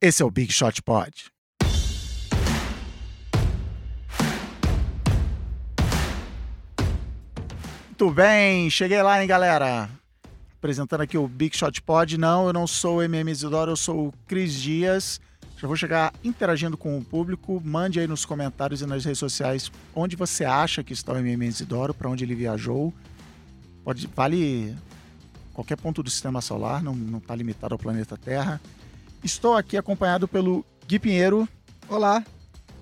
Esse é o Big Shot Pod. Muito bem, cheguei lá, hein, galera? Apresentando aqui o Big Shot Pod. Não, eu não sou o MM Isidoro, eu sou o Cris Dias. Já vou chegar interagindo com o público. Mande aí nos comentários e nas redes sociais onde você acha que está o MM Isidoro, para onde ele viajou. Pode, vale qualquer ponto do sistema solar, não está limitado ao planeta Terra. Estou aqui acompanhado pelo Gui Pinheiro. Olá.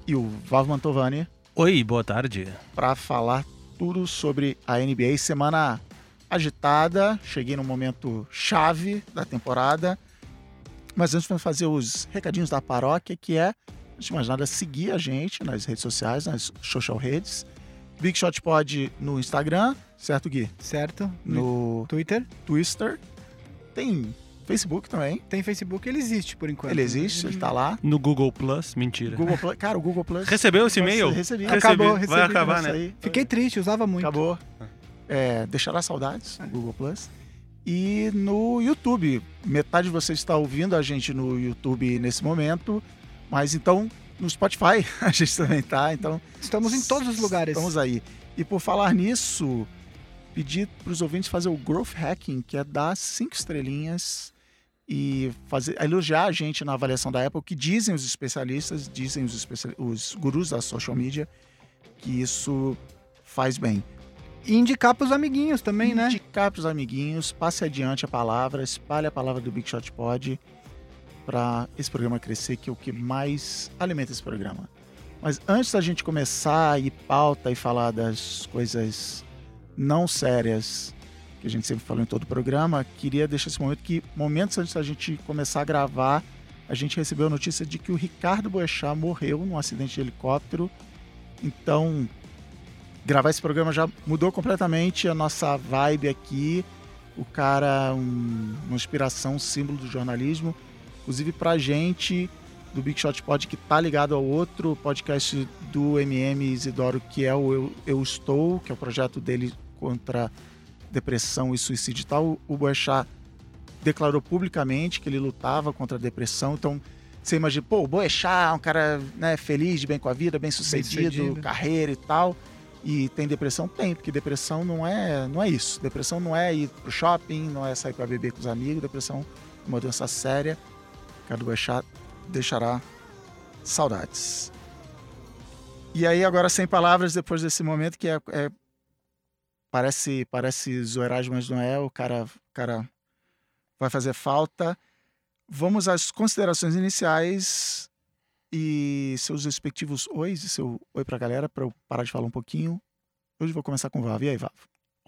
E o Vavo Mantovani. Oi, boa tarde. Para falar tudo sobre a NBA. Semana agitada, cheguei no momento chave da temporada. Mas antes vamos fazer os recadinhos da paróquia, que é, antes de mais nada, seguir a gente nas redes sociais, nas social redes. Big Shot Pod no Instagram, certo, Gui? Certo. No, no Twitter. Twitter. Tem Facebook também. Tem Facebook, ele existe por enquanto. Ele existe, ele tá lá. No Google Plus, mentira. Google Plus, cara, o Google Plus. Recebeu esse e-mail? Recebi. Acabou, recebi. Vai acabar, né? Fiquei triste, usava muito. Acabou. É, deixará saudades, o Google Plus. E no YouTube. Metade de vocês está ouvindo a gente no YouTube nesse momento, mas então no Spotify a gente também tá. Então estamos em todos os lugares. Estamos aí. E por falar nisso, pedir para os ouvintes fazer o growth hacking, que é dar cinco estrelinhas e fazer elogiar a gente na avaliação da Apple, que dizem os especialistas, dizem os, especial, os gurus da social media, que isso faz bem. E indicar para os amiguinhos também, indicar né? Indicar para os amiguinhos, passe adiante a palavra, espalhe a palavra do Big Shot Pod para esse programa crescer, que é o que mais alimenta esse programa. Mas antes da gente começar a ir pauta e falar das coisas não sérias que a gente sempre falou em todo o programa, queria deixar esse momento que, momentos antes da gente começar a gravar, a gente recebeu a notícia de que o Ricardo Boechat morreu num acidente de helicóptero. Então, gravar esse programa já mudou completamente a nossa vibe aqui. O cara, um, uma inspiração, um símbolo do jornalismo. Inclusive pra gente do Big Shot Pod, que tá ligado ao outro podcast do MM Isidoro, que é o Eu, Eu Estou, que é o projeto dele contra depressão e suicídio e tal. O Boechat declarou publicamente que ele lutava contra a depressão. Então, você imagina, pô, o Boechat é um cara né, feliz, de bem com a vida, bem sucedido, bem sucedido, carreira e tal. E tem depressão? Tem, porque depressão não é, não é isso. Depressão não é ir pro shopping, não é sair para beber com os amigos. Depressão é uma doença séria. Ricardo Boechat deixará saudades. E aí, agora, sem palavras, depois desse momento que é, é parece parece zoeiragem, mas não é. O cara, o cara vai fazer falta. Vamos às considerações iniciais e seus respectivos ois e seu oi pra galera, para eu parar de falar um pouquinho. Hoje vou começar com o Vavo. E aí, Vavo?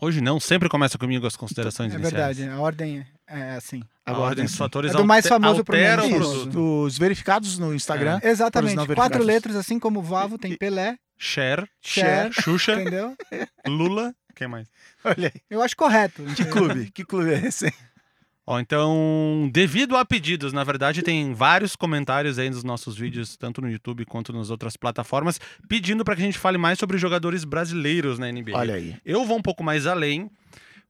Hoje não, sempre começa comigo as considerações é iniciais. verdade, a ordem é assim. A, a ordem dos fatores é do mais famoso menos o produto. Os verificados no Instagram. É. Exatamente, quatro letras, assim como o Vavo, tem Pelé, Cher, Cher, Xuxa, entendeu? Lula, quem mais? Olha aí. Eu acho correto. Que clube? que clube é esse? Ó, então, devido a pedidos, na verdade, tem vários comentários aí nos nossos vídeos, tanto no YouTube quanto nas outras plataformas, pedindo para que a gente fale mais sobre jogadores brasileiros na NBA. Olha aí. Eu vou um pouco mais além.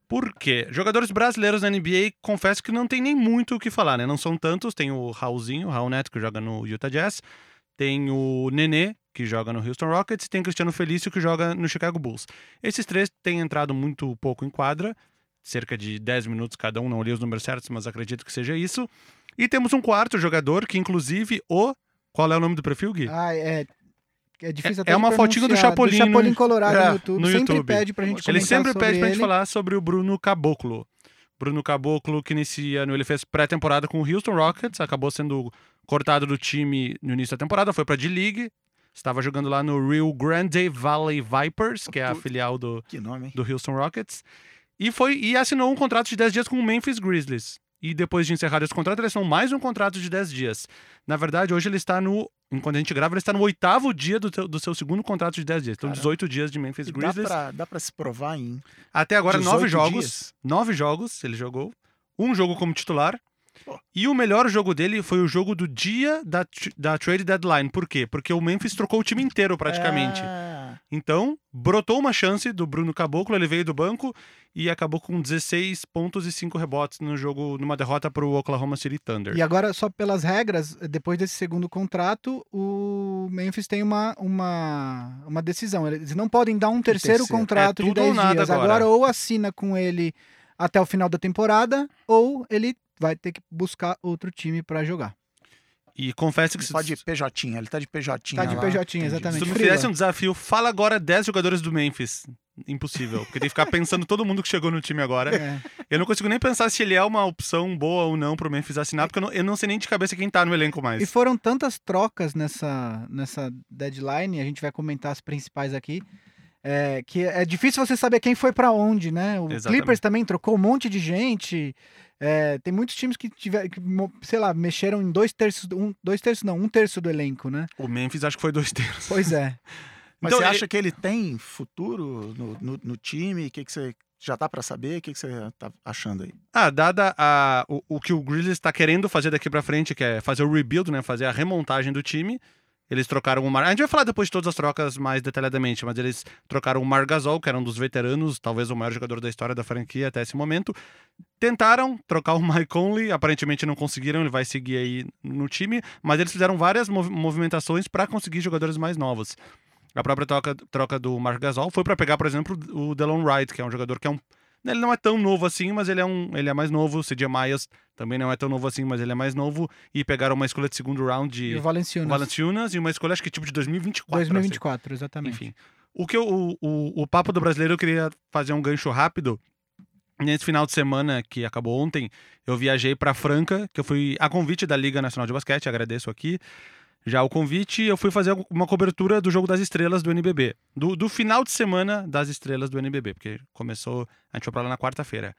Por quê? Jogadores brasileiros na NBA, confesso que não tem nem muito o que falar, né? Não são tantos. Tem o Raulzinho, o Raul Neto, que joga no Utah Jazz. Tem o Nenê, que joga no Houston Rockets. E tem Cristiano Felício, que joga no Chicago Bulls. Esses três têm entrado muito pouco em quadra. Cerca de 10 minutos cada um. Não olhei os números certos, mas acredito que seja isso. E temos um quarto jogador, que inclusive o... Qual é o nome do perfil, Gui? Ah, é... É difícil até É uma fotinho do Chapolin, do Chapolin Colorado é, no YouTube. no sempre YouTube. pede pra gente Ele sempre sobre pede pra ele. gente falar sobre o Bruno Caboclo. Bruno Caboclo, que inicia, no- ele fez pré-temporada com o Houston Rockets, acabou sendo cortado do time no início da temporada, foi pra D-League, estava jogando lá no Rio Grande Valley Vipers, que é a filial do, Que nome, do Houston Rockets, e foi e assinou um contrato de 10 dias com o Memphis Grizzlies. E depois de encerrar esse contrato, ele assinou mais um contrato de 10 dias. Na verdade, hoje ele está no. Enquanto a gente grava, ele está no oitavo dia do, teu- do seu segundo contrato de 10 dias. Então, Caramba. 18 dias de Memphis Grizzlies. dá pra se provar em. Até agora, 18 nove jogos. dias? Nove jogos ele jogou. Um jogo como titular. Pô. E o melhor jogo dele foi o jogo do dia da, da trade deadline. Por quê? Porque o Memphis trocou o time inteiro praticamente. Ah, Então, brotou uma chance do Bruno Caboclo, ele veio do banco e acabou com 16 pontos e 5 rebotes no jogo, numa derrota para o Oklahoma City Thunder. E agora, só pelas regras, depois desse segundo contrato, o Memphis tem uma, uma, uma decisão. Eles não podem dar um terceiro, terceiro. contrato é de 10 dias. Agora. agora, ou assina com ele até o final da temporada, ou ele vai ter que buscar outro time para jogar. E confesso que. Ele pode de PJ, ele tá de PJ. Tá de lá. PJ, exatamente. Se tu me fizesse um desafio, fala agora 10 jogadores do Memphis. Impossível. Porque tem que ficar pensando todo mundo que chegou no time agora. É. Eu não consigo nem pensar se ele é uma opção boa ou não pro Memphis assinar, porque eu não, eu não sei nem de cabeça quem tá no elenco mais. E foram tantas trocas nessa, nessa deadline, a gente vai comentar as principais aqui. É, que é difícil você saber quem foi para onde, né? O Exatamente. Clippers também trocou um monte de gente. É, tem muitos times que tiveram, que, sei lá, mexeram em dois terços, um, dois terços não, um terço do elenco, né? O Memphis acho que foi dois terços. Pois é. Mas então, você acha que ele tem futuro no, no, no time? O que, que você já tá para saber? O que, que você tá achando aí? Ah, dada a, o, o que o Grizzlies está querendo fazer daqui para frente, que é fazer o rebuild, né? Fazer a remontagem do time. Eles trocaram o Mar... A gente vai falar depois de todas as trocas mais detalhadamente, mas eles trocaram o Mar Gasol, que era um dos veteranos, talvez o maior jogador da história da franquia até esse momento. Tentaram trocar o Mike Conley, aparentemente não conseguiram, ele vai seguir aí no time, mas eles fizeram várias mov movimentações para conseguir jogadores mais novos. A própria troca, troca do Mark Gasol foi para pegar, por exemplo, o Delon Wright, que é um jogador que é um ele não é tão novo assim, mas ele é um, ele é mais novo. O CJ Myers também não é tão novo assim, mas ele é mais novo. E pegaram uma escolha de segundo round de e Valenciunas. Valenciunas e uma escolha acho que tipo de 2024. 2024, assim. exatamente. Enfim. O que eu, o, o, o papo do brasileiro eu queria fazer um gancho rápido. Nesse final de semana que acabou ontem, eu viajei para Franca, que eu fui a convite da Liga Nacional de Basquete, agradeço aqui já o convite, eu fui fazer uma cobertura do jogo das estrelas do NBB. Do, do final de semana das estrelas do NBB, porque começou, a gente foi pra lá na quarta-feira.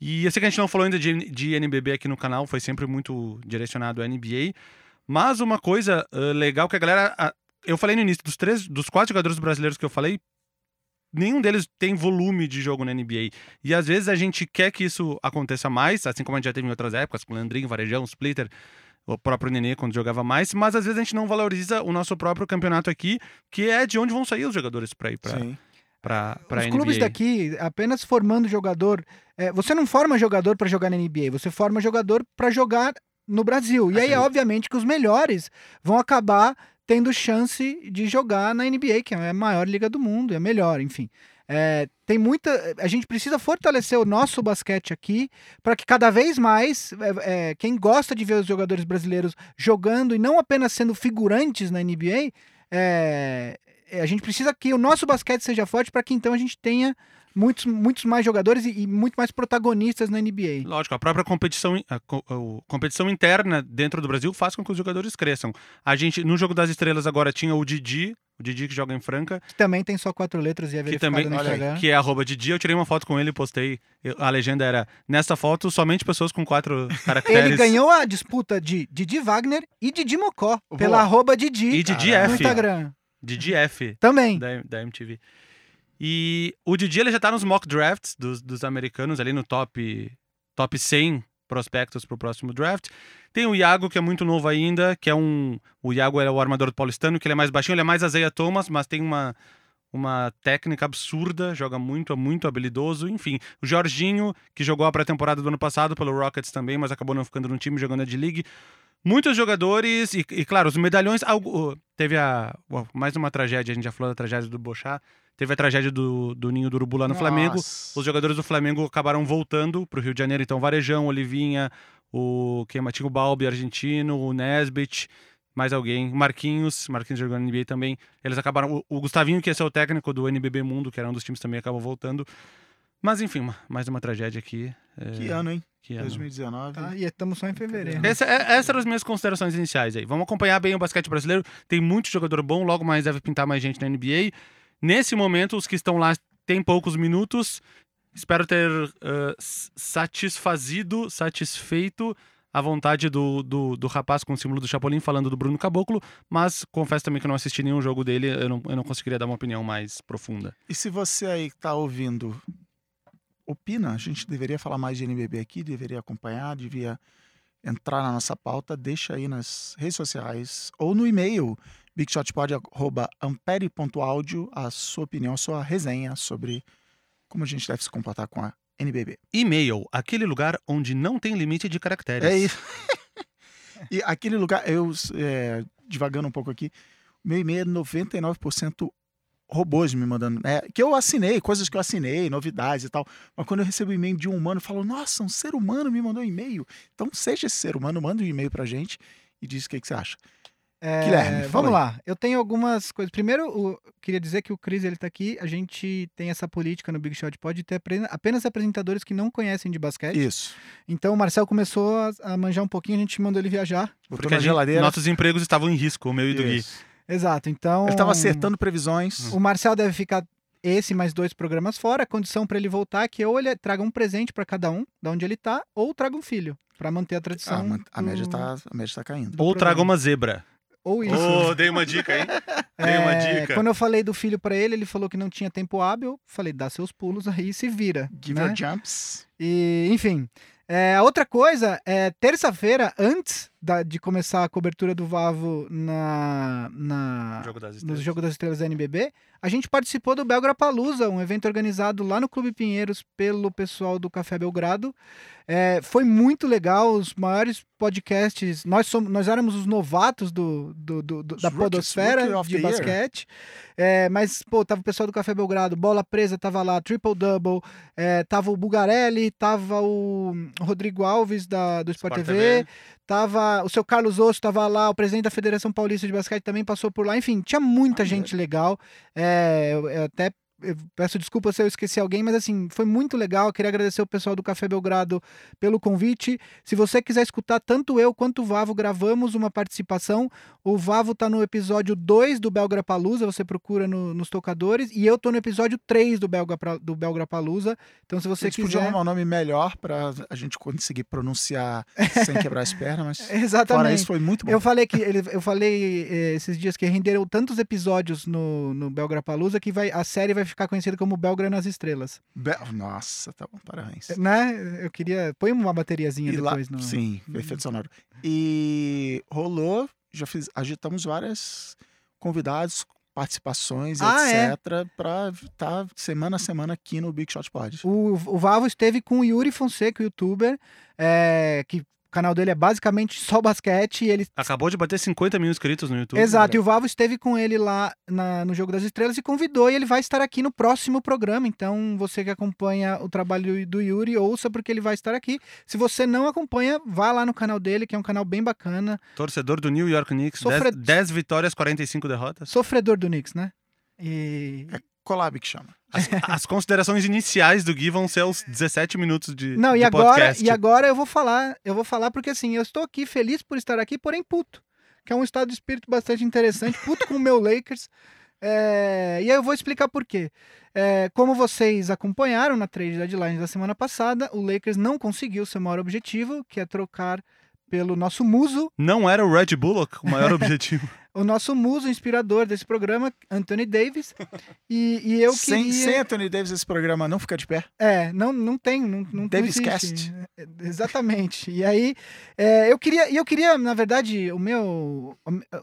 E eu sei que a gente não falou ainda de, de NBB aqui no canal, foi sempre muito direcionado à NBA. Mas uma coisa uh, legal que a galera. Uh, eu falei no início, dos três, dos quatro jogadores brasileiros que eu falei, nenhum deles tem volume de jogo na NBA. E às vezes a gente quer que isso aconteça mais, assim como a gente já teve em outras épocas, com o Varejão, Splitter, o próprio Nenê quando jogava mais, mas às vezes a gente não valoriza o nosso próprio campeonato aqui, que é de onde vão sair os jogadores para ir para para para Os NBA. clubes daqui apenas formando jogador, é, você não forma jogador para jogar na NBA, você forma jogador para jogar no Brasil. E assim. aí, obviamente, que os melhores vão acabar tendo chance de jogar na NBA, que é a maior liga do mundo, é a melhor, enfim. É, tem muita. A gente precisa fortalecer o nosso basquete aqui para que cada vez mais é, é, quem gosta de ver os jogadores brasileiros jogando e não apenas sendo figurantes na NBA, é, é, a gente precisa que o nosso basquete seja forte para que então a gente tenha muitos, muitos mais jogadores e, e, muito mais protagonistas na NBA. Lógico, a própria competição, a, a, a, competição interna dentro do Brasil faz com que os jogadores cresçam. A gente, no Jogo das Estrelas agora tinha o Didi, o Didi que joga em Franca. Que também tem só quatro letras e é que também, no Instagram. Que é arroba Didi. Eu tirei uma foto com ele e postei. A legenda era, nessa foto, somente pessoas com quatro caracteres. Ele ganhou a disputa de Didi Wagner e Didi Mocó, Boa. pela arroba Didi e Didi F. no Instagram. Didi F. Também. Da, da MTV. E o Didi ele já tá nos mock drafts dos, dos americanos, ali no top, top 100 prospectos para o próximo draft. Tem o Iago, que é muito novo ainda, que é um. O Iago é o armador do paulistano, que ele é mais baixinho, ele é mais Azeia Thomas, mas tem uma, uma técnica absurda, joga muito, é muito habilidoso. Enfim, o Jorginho, que jogou a pré-temporada do ano passado pelo Rockets também, mas acabou não ficando no time jogando a D-League. Muitos jogadores, e, e, claro, os medalhões. Algo, teve a. Mais uma tragédia, a gente já falou da tragédia do Bochá. Teve a tragédia do, do Ninho do Urubu lá no Nossa. Flamengo. Os jogadores do Flamengo acabaram voltando para o Rio de Janeiro. Então, Varejão, Olivinha, o que o Balbi, argentino, o Nesbit, mais alguém. Marquinhos, Marquinhos jogando no NBA também. Eles acabaram. O, o Gustavinho, que ia ser o técnico do NBB Mundo, que era um dos times também, acabou voltando. Mas enfim, mais uma tragédia aqui. É... Que ano, hein? Que ano. 2019. Tá, e estamos só em fevereiro. Essa, é, essas eram as minhas considerações iniciais aí. Vamos acompanhar bem o basquete brasileiro. Tem muito jogador bom, logo mais deve pintar mais gente na NBA. Nesse momento, os que estão lá têm poucos minutos. Espero ter uh, satisfazido, satisfeito a vontade do, do, do, rapaz com o símbolo do Chapolin falando do Bruno Caboclo, mas confesso também que eu não assisti nenhum jogo dele, eu não, eu não conseguiria dar uma opinião mais profunda. E se você aí está ouvindo, opina, a gente deveria falar mais de NBB aqui, deveria acompanhar, devia entrar na nossa pauta, deixa aí nas redes sociais ou no e-mail bigshotpod.ampere.audio a sua opinião, a sua resenha sobre como a gente deve se comportar com a NBB. E-mail, aquele lugar onde não tem limite de caracteres. É isso. e aquele lugar, eu, é, divagando um pouco aqui, meu e-mail é 99% robôs me mandando, né? Que eu assinei, coisas que eu assinei, novidades e tal. Mas quando eu recebo um e-mail de um humano, eu falo, nossa, um ser humano me mandou um e-mail. Então seja esse ser humano, manda um e-mail pra gente e diz o que, que você acha. É, Guilherme, vamos aí. lá. Eu tenho algumas coisas. Primeiro, o- queria dizer que o Cris ele tá aqui. A gente tem essa política no Big Shot Pod de ter apenas apresentadores que não conhecem de basquete. Isso. Então o Marcel começou a, a manjar um pouquinho, a gente mandou ele viajar. Botou Porque na a gente- geladeira. nossos empregos estavam em risco, o meu e do Gui. Exato. Então. Ele tava acertando previsões. O Marcel deve ficar esse mais dois programas fora. A condição para ele voltar é que ou ele traga um presente para cada um, da onde ele tá, ou traga um filho, para manter a tradição. Ah, a, do- média tá, a média tá caindo. do Ou programa. traga uma zebra. Ou isso. Ô, dei uma dica aí. Dei uma É, dica. Quando eu falei do filho para ele, ele falou que não tinha tempo hábil. Falei, dá seus pulos aí e se vira. Give né? your jumps. E, enfim. É, a outra coisa é terça-feira, antes da- de começar a cobertura do Vavo na, na, Jogo das no. Jogo das Estrelas da NBB, a gente participou do Belgra Palusa, um evento organizado lá no Clube Pinheiros pelo pessoal do Café Belgrado. É, foi muito legal, os maiores podcasts. Nós, somos, nós éramos os novatos do, do- do- do- da Podosfera de basquete. É, mas, pô, tava o pessoal do Café Belgrado, Bola Presa tava lá, Triple Double, é, tava o Bugarelli, tava o Rodrigo Alves da, do Sport, Sport TV, TV. Tava o seu Carlos Osso estava lá, o presidente da Federação Paulista de Basquete também passou por lá. Enfim, tinha muita Ah, gente legal. É, eu, eu até eu peço desculpa se eu esqueci alguém, mas assim, foi muito legal. Eu queria agradecer o pessoal do Café Belgrado pelo convite. Se você quiser escutar, tanto eu quanto o Vavo gravamos uma participação. O Vavo tá no episódio 2 do Belgra Palusa, você procura no- nos tocadores, e eu tô no episódio 3 do Belga, do Belgra Palusa. Então, se você podiam quiser. arrumar um nome melhor pra a gente conseguir pronunciar sem quebrar as pernas, mas fora Exatamente. isso foi muito bom. Eu falei que ele, eu falei eh, esses dias que renderam tantos episódios no, no Belgra Palusa que vai, a série vai ficar conhecida como Belgra nas Estrelas. Be- Nossa, tá bom, parabéns. Né? Eu queria. Põe uma bateriazinha E lá- depois no. Sim, efeito sonoro. E rolou, já fiz, agitamos várias convidados, participações, Ah, é? etc, pra estar semana a semana aqui no Big Shot Pod. O, o Vavo esteve com o Yuri Fonseca, o youtuber, eh, que canal dele é basicamente só basquete. E ele Acabou de bater 50 mil inscritos no YouTube. Exato, e o Vavo esteve com ele lá na- no Jogo das Estrelas e convidou, e ele vai estar aqui no próximo programa. Então, você que acompanha o trabalho do Yuri, ouça, porque ele vai estar aqui. Se você não acompanha, vá lá no canal dele, que é um canal bem bacana. Torcedor do New York Knicks, Sofre- 10 10 vitórias, 45 derrotas. Sofredor do Knicks, né? E. Collab que chama. As, as considerações iniciais do Gui vão ser os 17 minutos de, Não, de e agora, podcast. e agora eu vou falar, eu vou falar porque assim, eu estou aqui feliz por estar aqui, porém puto. Que é um estado de espírito bastante interessante, puto com o meu Lakers. É, e aí eu vou explicar por quê. É, como vocês acompanharam na trade deadline da semana passada, o Lakers não conseguiu seu maior objetivo, que é trocar pelo nosso muso, Não era o Red Bullock o maior objetivo. O nosso muso inspirador desse programa, Anthony Davis. E, e eu sem, queria... sem Anthony Davis, esse programa não fica de pé. É, não, não tem, não, não, não Davis existe. Cast. É, Exatamente. E aí, é, eu queria, e eu queria, na verdade, o meu,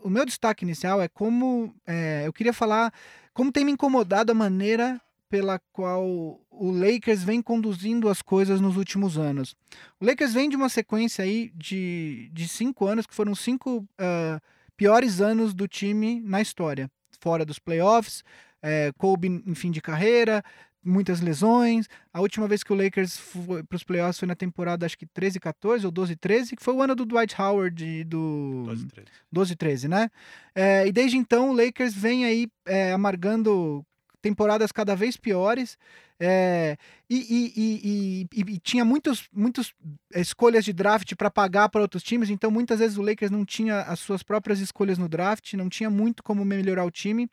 o meu destaque inicial é como é, eu queria falar como tem me incomodado a maneira pela qual o Lakers vem conduzindo as coisas nos últimos anos. O Lakers vem de uma sequência aí de, de cinco anos que foram cinco ah, piores anos do time na história, fora dos playoffs, é, Kobe em fim de carreira, muitas lesões. A última vez que o Lakers foi para os playoffs foi na temporada, acho que 13 14 ou 12 13, que foi o ano do Dwight Howard e do 12, 13. 12 13, né? É, e desde então o Lakers vem aí é, amargando temporadas cada vez piores. é, e, e- e- e- tinha muitos, muitos escolhas de draft para pagar para outros times, então muitas vezes o Lakers não tinha as suas próprias escolhas no draft, não tinha muito como melhorar o time.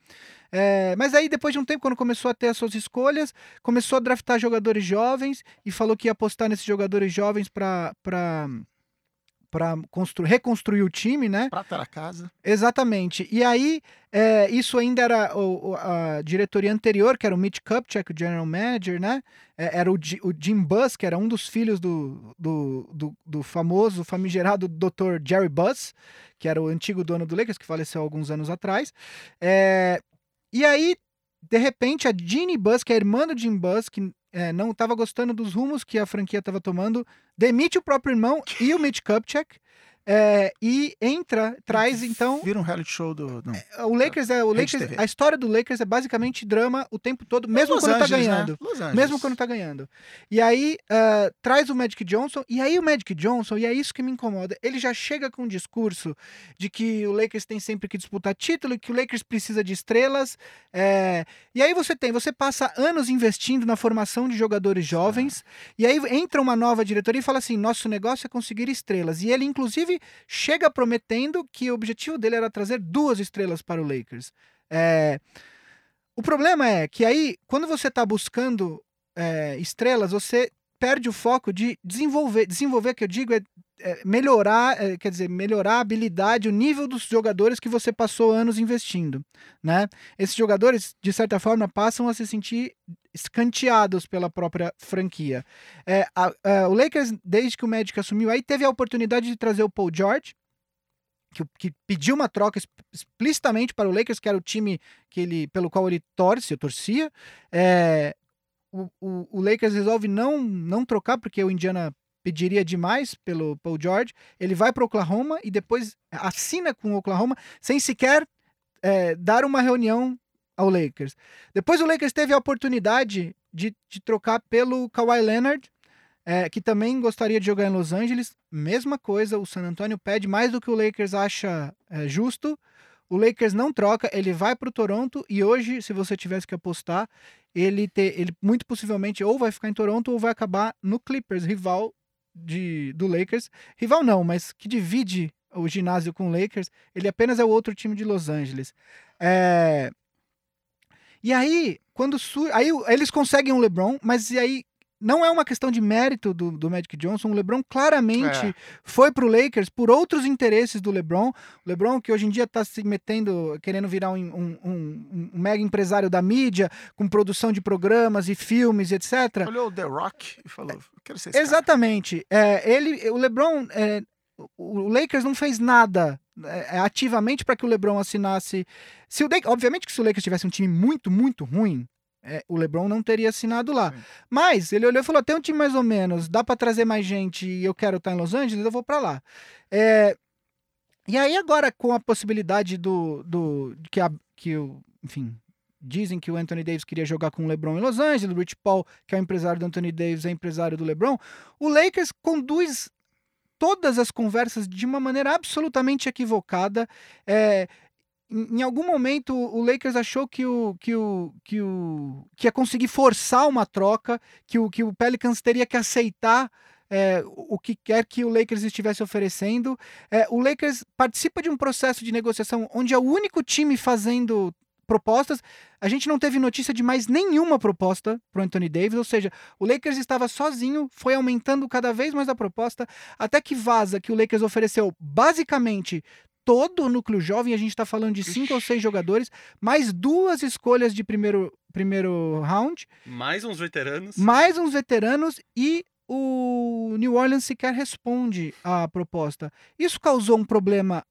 É, mas aí, depois de um tempo, quando começou a ter as suas escolhas, começou a draftar jogadores jovens e falou que ia apostar nesses jogadores jovens para reconstruir o time, né? Prata era casa. Exatamente. E aí, é, isso ainda era o, a diretoria anterior, que era o Mitch Kupchak, o general manager, né? É, era o, o, Jim Buss, que era um dos filhos do, do, do, do famoso, famigerado Dr. Jerry Buss, que era o antigo dono do Lakers, que faleceu alguns anos atrás. É, e aí, de repente, a Jeannie é a irmã do Jim que é, não estava gostando dos rumos que a franquia estava tomando, demite o próprio irmão e o Mitch Kupchak. É, e entra, traz então. Vira um reality show do. É, o Lakers é. O Lakers, a história do Lakers é basicamente drama o tempo todo, mesmo Los quando tá Angeles, tá ganhando. Né? Mesmo quando tá ganhando. E aí uh, traz o Magic Johnson, e aí o Magic Johnson, e é isso que me incomoda, ele já chega com um discurso de que o Lakers tem sempre que disputar título, e que o Lakers precisa de estrelas. É... E aí você tem, você passa anos investindo na formação de jogadores jovens, e aí entra uma nova diretoria e fala assim: nosso negócio é conseguir estrelas. E ele, inclusive, chega prometendo que o objetivo dele era trazer duas estrelas para o Lakers. É... O problema é que aí, quando você está buscando é, estrelas, você perde o foco de desenvolver. Desenvolver, que eu digo, é, é melhorar, é, quer dizer, melhorar a habilidade, o nível dos jogadores que você passou anos investindo, né? Esses jogadores, de certa forma, passam a se sentir escanteados pela própria franquia. É, a, a, o Lakers, desde que o Magic assumiu, aí teve a oportunidade de trazer o Paul George, que, que, pediu uma troca explicitamente para o Lakers, que era o time que ele, pelo qual ele torce, eu torcia. É, o, o, o, Lakers resolve não, não trocar, porque o Indiana pediria demais pelo Paul George. Ele vai para Oklahoma e depois assina com o Oklahoma, sem sequer é, dar uma reunião ao Lakers. Depois o Lakers teve a oportunidade de, de trocar pelo Kawhi Leonard, é, que também gostaria de jogar em Los Angeles. Mesma coisa, o San Antonio pede mais do que o Lakers acha é, justo. O Lakers não troca, ele vai para o Toronto e hoje, se você tivesse que apostar, ele, te, ele muito possivelmente ou vai ficar em Toronto ou vai acabar no Clippers, rival de, do Lakers. Rival não, mas que divide o ginásio com o Lakers. Ele apenas é o outro time de Los Angeles. É, e aí, quando su... aí eles conseguem um LeBron, mas e aí não é uma questão de mérito do, do Magic Johnson. O LeBron claramente é. foi pro Lakers por outros interesses do LeBron. O LeBron, que hoje em dia está se metendo, querendo virar um, um, um, um, mega empresário da mídia, com produção de programas e filmes, etc. Olhou o The Rock e falou: quero ser esse Exatamente. É, ele, o LeBron. É, o Lakers não fez nada é, é, ativamente para que o LeBron assinasse. Se o obviamente que se o Lakers tivesse um time muito, muito ruim, é, o LeBron não teria assinado lá. Sim. Mas ele olhou e falou: tem um time mais ou menos, dá para trazer mais gente e eu quero estar em Los Angeles, eu vou para lá. É, e aí agora com a possibilidade do, do que, a, que o, enfim, dizem que o Anthony Davis queria jogar com o LeBron em Los Angeles, o Rich Paul, que é o empresário do Anthony Davis, é empresário do LeBron. O Lakers conduz todas as conversas de uma maneira absolutamente equivocada. É, em, algum momento o Lakers achou que o que o que o que ia conseguir forçar uma troca, que o que o Pelicans teria que aceitar é, o que quer que o Lakers estivesse oferecendo. É, o Lakers participa de um processo de negociação onde é o único time fazendo propostas. A gente não teve notícia de mais nenhuma proposta para Anthony Davis, ou seja, o Lakers estava sozinho, foi aumentando cada vez mais a proposta, até que vaza que o Lakers ofereceu basicamente todo o núcleo jovem, a gente está falando de cinco Ixi. ou seis jogadores, mais duas escolhas de primeiro, primeiro round. Mais uns veteranos. Mais uns veteranos e o New Orleans sequer responde à proposta. Isso causou um problema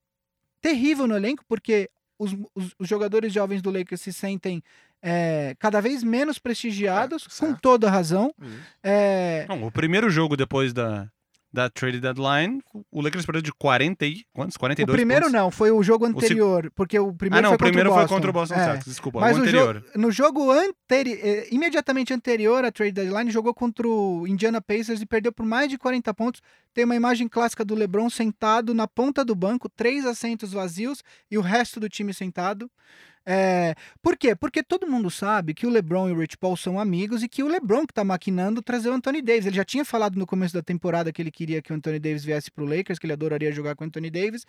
terrível no elenco, porque os, os, os jogadores jovens do Lakers se sentem é, cada vez menos prestigiados, é, com toda razão. É... Não, o primeiro jogo depois da, da trade deadline, o Lakers perdeu de 40 e quantos? 42 O primeiro pontos? não, foi o jogo anterior, o porque o primeiro ah, não, foi o primeiro contra o foi contra o Boston é. Celtics, desculpa, Mas o anterior. Jo no jogo anteri eh, imediatamente anterior à trade deadline, jogou contra o Indiana Pacers e perdeu por mais de 40 pontos. Tem uma imagem clássica do LeBron sentado na ponta do banco, três assentos vazios e o resto do time sentado. É, por quê? Porque todo mundo sabe que o LeBron e o Rich Paul são amigos e que o LeBron que está maquinando trazer o Anthony Davis. Ele já tinha falado no começo da temporada que ele queria que o Anthony Davis viesse para o Lakers, que ele adoraria jogar com o Anthony Davis.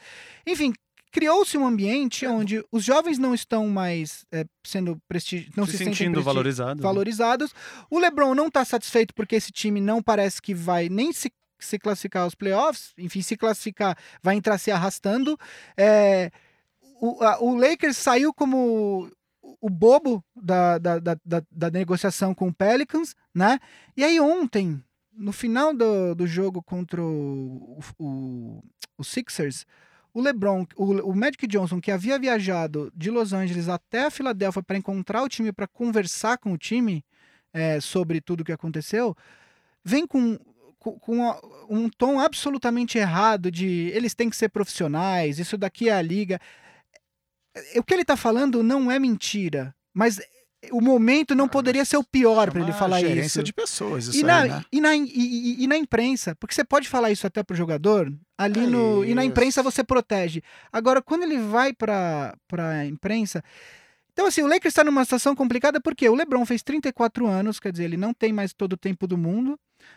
Enfim, criou-se um ambiente onde os jovens não estão mais é, sendo prestigi não se, se sentindo valorizados. valorizados. O LeBron não está satisfeito porque esse time não parece que vai nem se se classificar aos playoffs, enfim, se classificar vai entrar se arrastando. É, o, a, o Lakers saiu como o bobo da, da, da, da, negociação com o Pelicans, né? E aí ontem, no final do, do jogo contra o, o, o Sixers, o LeBron, o, o, Magic Johnson, que havia viajado de Los Angeles até a Filadélfia para encontrar o time, para conversar com o time é, sobre tudo o que aconteceu, vem com, com, com, um tom absolutamente errado de eles têm que ser profissionais, isso daqui é a liga. O que ele está falando não é mentira, mas o momento não ah, poderia ser o pior para ele falar gerência isso. de pessoas, isso e, na, aí, né? e, na, e, e, na imprensa, porque você pode falar isso até pro jogador, ali é no. Isso. E na imprensa você protege. Agora, quando ele vai para a imprensa. Então, assim, o Lakers está numa situação complicada porque o LeBron fez 34 anos, quer dizer, ele não tem mais todo o tempo do mundo.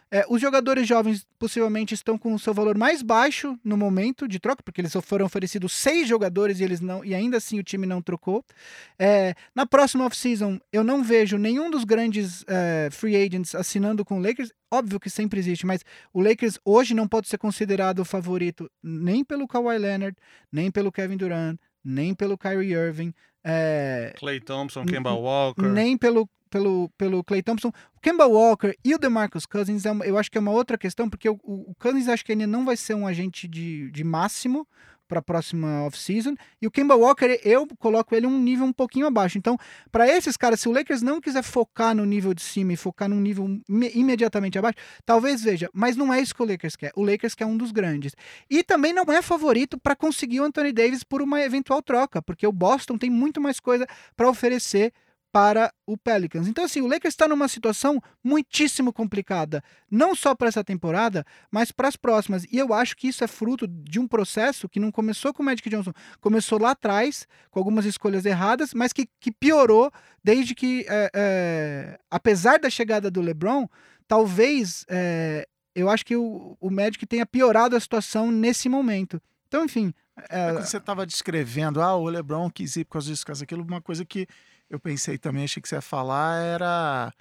É, os jogadores jovens possivelmente estão com o seu valor mais baixo no momento de troca, porque eles foram oferecidos seis jogadores e eles não e ainda assim o time não trocou. É, na próxima off-season, eu não vejo nenhum dos grandes é, free agents assinando com o Lakers. Óbvio que sempre existe, mas o Lakers hoje não pode ser considerado o favorito nem pelo Kawhi Leonard, nem pelo Kevin Durant, nem pelo Kyrie Irving. É, Clay Thompson, Kemba Walker. Nem pelo pelo, pelo Clay Thompson. Kemba Walker e o DeMarcus Cousins, é uma, eu acho que é uma outra questão, porque o, o, Cousins acho que ainda não vai ser um agente de, de máximo para a próxima off-season. E o Kemba Walker, eu coloco ele um nível um pouquinho abaixo. Então, para esses caras, se o Lakers não quiser focar no nível de cima e focar num nível imediatamente abaixo, talvez veja, mas não é isso que o Lakers quer. O Lakers quer um dos grandes. E também não é favorito para conseguir o Anthony Davis por uma eventual troca, porque o Boston tem muito mais coisa para oferecer para o Pelicans. Então, assim, o Lakers está numa situação muitíssimo complicada, não só para essa temporada, mas para as próximas. E eu acho que isso é fruto de um processo que não começou com o Magic Johnson, começou lá atrás, com algumas escolhas erradas, mas que, que piorou desde que, é, é, apesar da chegada do LeBron, talvez é, eu acho que o, o Magic tenha piorado a situação nesse momento. Então, enfim. É... Quando você estava descrevendo, ah, o LeBron quis ir por causa disso, por causa daquilo, uma coisa que eu pensei também, achei que você ia falar, era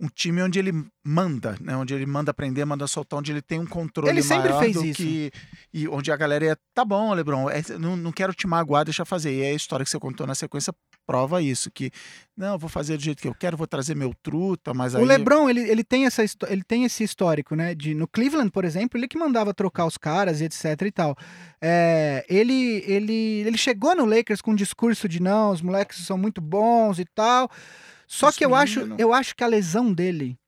um time onde ele manda, né? Onde ele manda aprender, manda soltar, onde ele tem um controle ele sempre fez isso. que e onde a galera é, tá bom, LeBron, é, não, não quero te magoar, deixa fazer. E a história que você contou na sequência prova isso, que não, vou fazer do jeito que eu quero, vou trazer meu truta, mas aí... O LeBron, ele, ele, tem essa, ele tem esse histórico, né, de, no Cleveland, por exemplo, ele que mandava trocar os caras e etc e tal. É, ele, ele, ele chegou no Lakers com um discurso de não, os moleques são muito bons e tal, só que eu acho, eu acho que a lesão dele,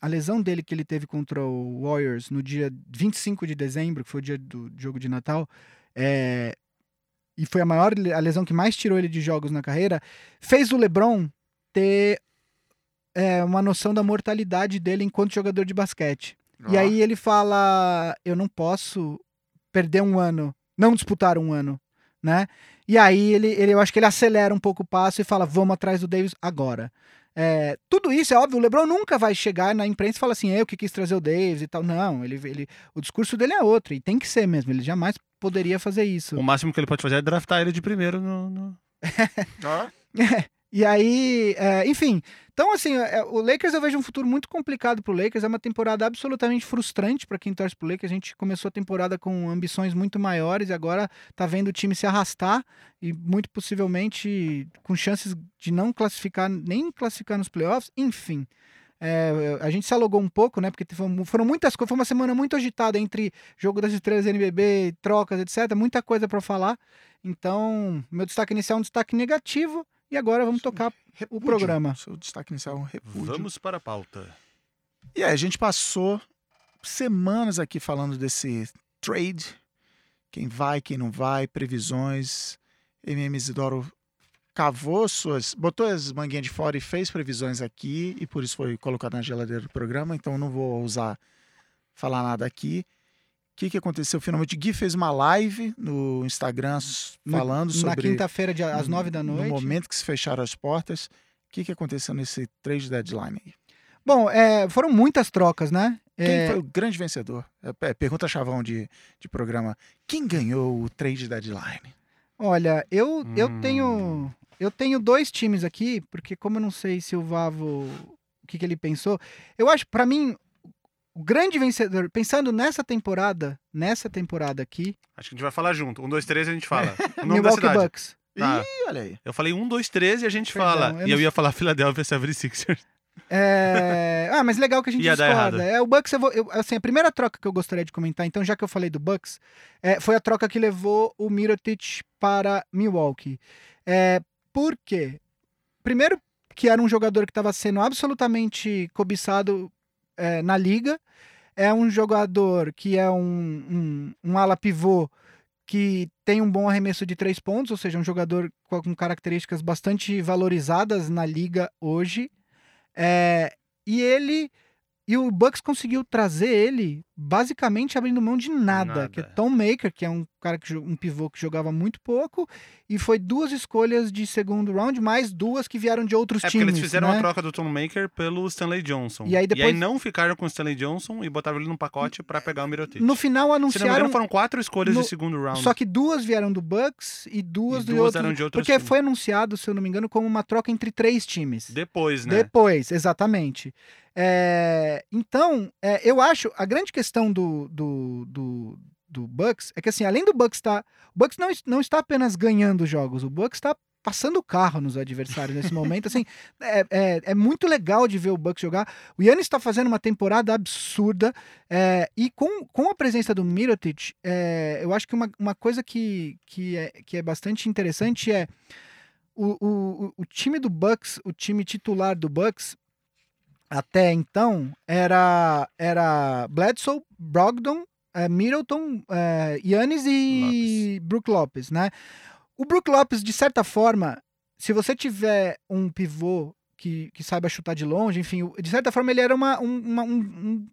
a lesão dele que ele teve contra o Warriors no dia 25 de dezembro, que foi o dia do jogo de Natal, é, e foi a maior a lesão que mais tirou ele de jogos na carreira, fez o LeBron ter é, uma noção da mortalidade dele enquanto jogador de basquete. Oh. E aí ele fala: eu não posso perder um ano, não disputar um ano, né? E aí ele, ele eu acho que ele acelera um pouco o passo e fala: vamos atrás do Davis agora. É, tudo isso é óbvio, o LeBron nunca vai chegar na imprensa e falar assim, eu que quis trazer o Davis e tal. Não, ele, ele, o discurso dele é outro, e tem que ser mesmo. Ele jamais poderia fazer isso. O máximo que ele pode fazer é draftar ele de primeiro no. no... ah. é, e aí, é, enfim. Então, assim, é, o Lakers eu vejo um futuro muito complicado pro Lakers. É uma temporada absolutamente frustrante para quem torce pro Lakers. A gente começou a temporada com ambições muito maiores e agora tá vendo o time se arrastar e muito possivelmente com chances de não classificar, nem classificar nos playoffs. Enfim. É, a gente se alongou um pouco, né? Porque foram muitas coisas. Foi uma semana muito agitada entre jogo das estrelas NBB, trocas, etc. Muita coisa para falar. Então, meu destaque inicial é um destaque negativo. E agora vamos tocar repúdio. o programa. Seu destaque inicial é um repúdio. Vamos para a pauta. E aí, a gente passou semanas aqui falando desse trade. Quem vai, quem não vai, previsões. MM Isidoro cavou suas. botou as manguinhas de fora e fez previsões aqui, e por isso foi colocado na geladeira do programa, então não vou usar falar nada aqui. O que, que aconteceu? Finalmente, Gui fez uma live no Instagram falando na, sobre. Na quinta-feira, às nove da noite. No momento que se fecharam as portas. O que, que aconteceu nesse trade deadline aí? Bom, é, foram muitas trocas, né? Quem é... foi o grande vencedor? É, é, pergunta chavão de, de programa. Quem ganhou o trade deadline? Olha, eu, hum. eu tenho. Eu tenho dois times aqui, porque como eu não sei se o Vavo. O que, que ele pensou. Eu acho, para mim, o grande vencedor, pensando nessa temporada, nessa temporada aqui, Acho que a gente vai falar junto. Um, dois, três a gente fala. O nome da Milwaukee cidade. Bucks. Tá. Ih, olha aí. Eu falei um, dois, três e a gente Perdão, fala. eu e eu não- ia falar Philadelphia 76ers. É... Ah, mas legal que a gente Ia discorda. É, o Bucks, eu vou, eu- assim, a primeira troca que eu gostaria de comentar, então, já que eu falei do Bucks, é, foi a troca que levou o Mirotic para Milwaukee. É, por quê? Primeiro, que era um jogador que estava sendo absolutamente cobiçado é, na liga. É um jogador que é um, um, um ala pivô que tem um bom arremesso de três pontos, ou seja, um jogador com, características bastante valorizadas na liga hoje. É, e ele. E o Bucks conseguiu trazer ele basicamente abrindo mão de nada, Nada. que é Tom Maker, que é um cara que um pivô que jogava muito pouco, e foi duas escolhas de segundo round, mais duas que vieram de outros É times. eles fizeram né? a troca do Tom Maker pelo Stanley Johnson. E aí depois- não ficaram com o Stanley Johnson e botaram ele num pacote pra pegar o Mirotic. No final Se não anunciaram. engano, foram quatro escolhas no- de segundo round. Só que duas vieram do Bucks e duas, E do duas outro. de outros porque foi anunciado, se eu não me engano, como uma troca entre três times. Depois, né? Depois, exatamente. É, então, é, eu acho a grande questão do, do, do, do Bucks é que assim, além do Bucks estar, o Bucks não, não está apenas ganhando jogos, o Bucks está passando o carro nos adversários nesse momento. Assim, é, é, é muito legal de ver o Bucks jogar. O Yannis está fazendo uma temporada absurda é, e com, com a presença do Mirotic, é, eu acho que uma, uma coisa que, que, é, que é bastante interessante é o, o, o- o time do Bucks, o time titular do Bucks, até então, era, era Bledsoe, Brogdon, eh, Middleton, Yannis e Brook Lopes, né? O Brook Lopes, de certa forma, se você tiver um pivô que, que saiba chutar de longe, enfim, de certa forma ele era uma, um, uma- um- um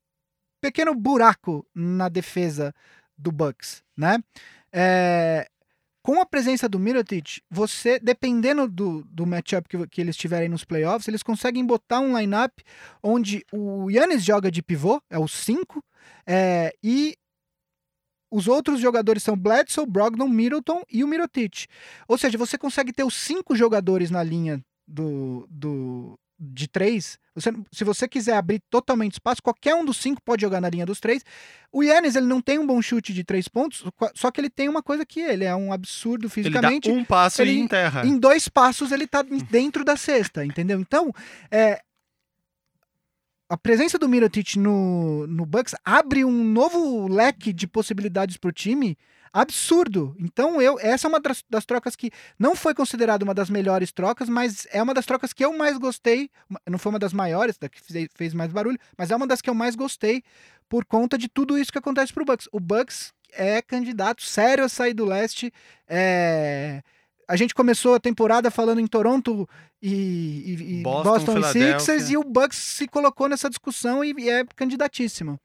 pequeno buraco na defesa do Bucks, né? É, com a presença do Mirotic, você, dependendo do, do matchup que, que eles tiverem nos playoffs, eles conseguem botar um lineup onde o Yannis joga de pivô, é o 5, é, e os outros jogadores são Bledsoe, Brogdon, Middleton e o Mirotic. Ou seja, você consegue ter os cinco jogadores na linha do, do de três. Você, se você quiser abrir totalmente espaço, qualquer um dos cinco pode jogar na linha dos três. O Yannis, ele não tem um bom chute de três pontos, só que ele tem uma coisa que ele é um absurdo Ele dá fisicamente. um passo ele- e enterra. Em dois passos ele tá dentro da cesta, entendeu? Então, é, a presença do Mirotic no, no Bucks abre um novo leque de possibilidades pro time absurdo. Então, eu essa é uma das, das trocas que não foi considerada uma das melhores trocas, mas é uma das trocas que eu mais gostei. Não foi uma das maiores, da que fez, fez mais barulho, mas é uma das que eu mais gostei por conta de tudo isso que acontece pro Bucks. O Bucks é candidato sério a sair do leste. É, a gente começou a temporada falando em Toronto e, e- Boston, Boston, e. Sixers e o Bucks se colocou nessa discussão e, e é candidatíssimo.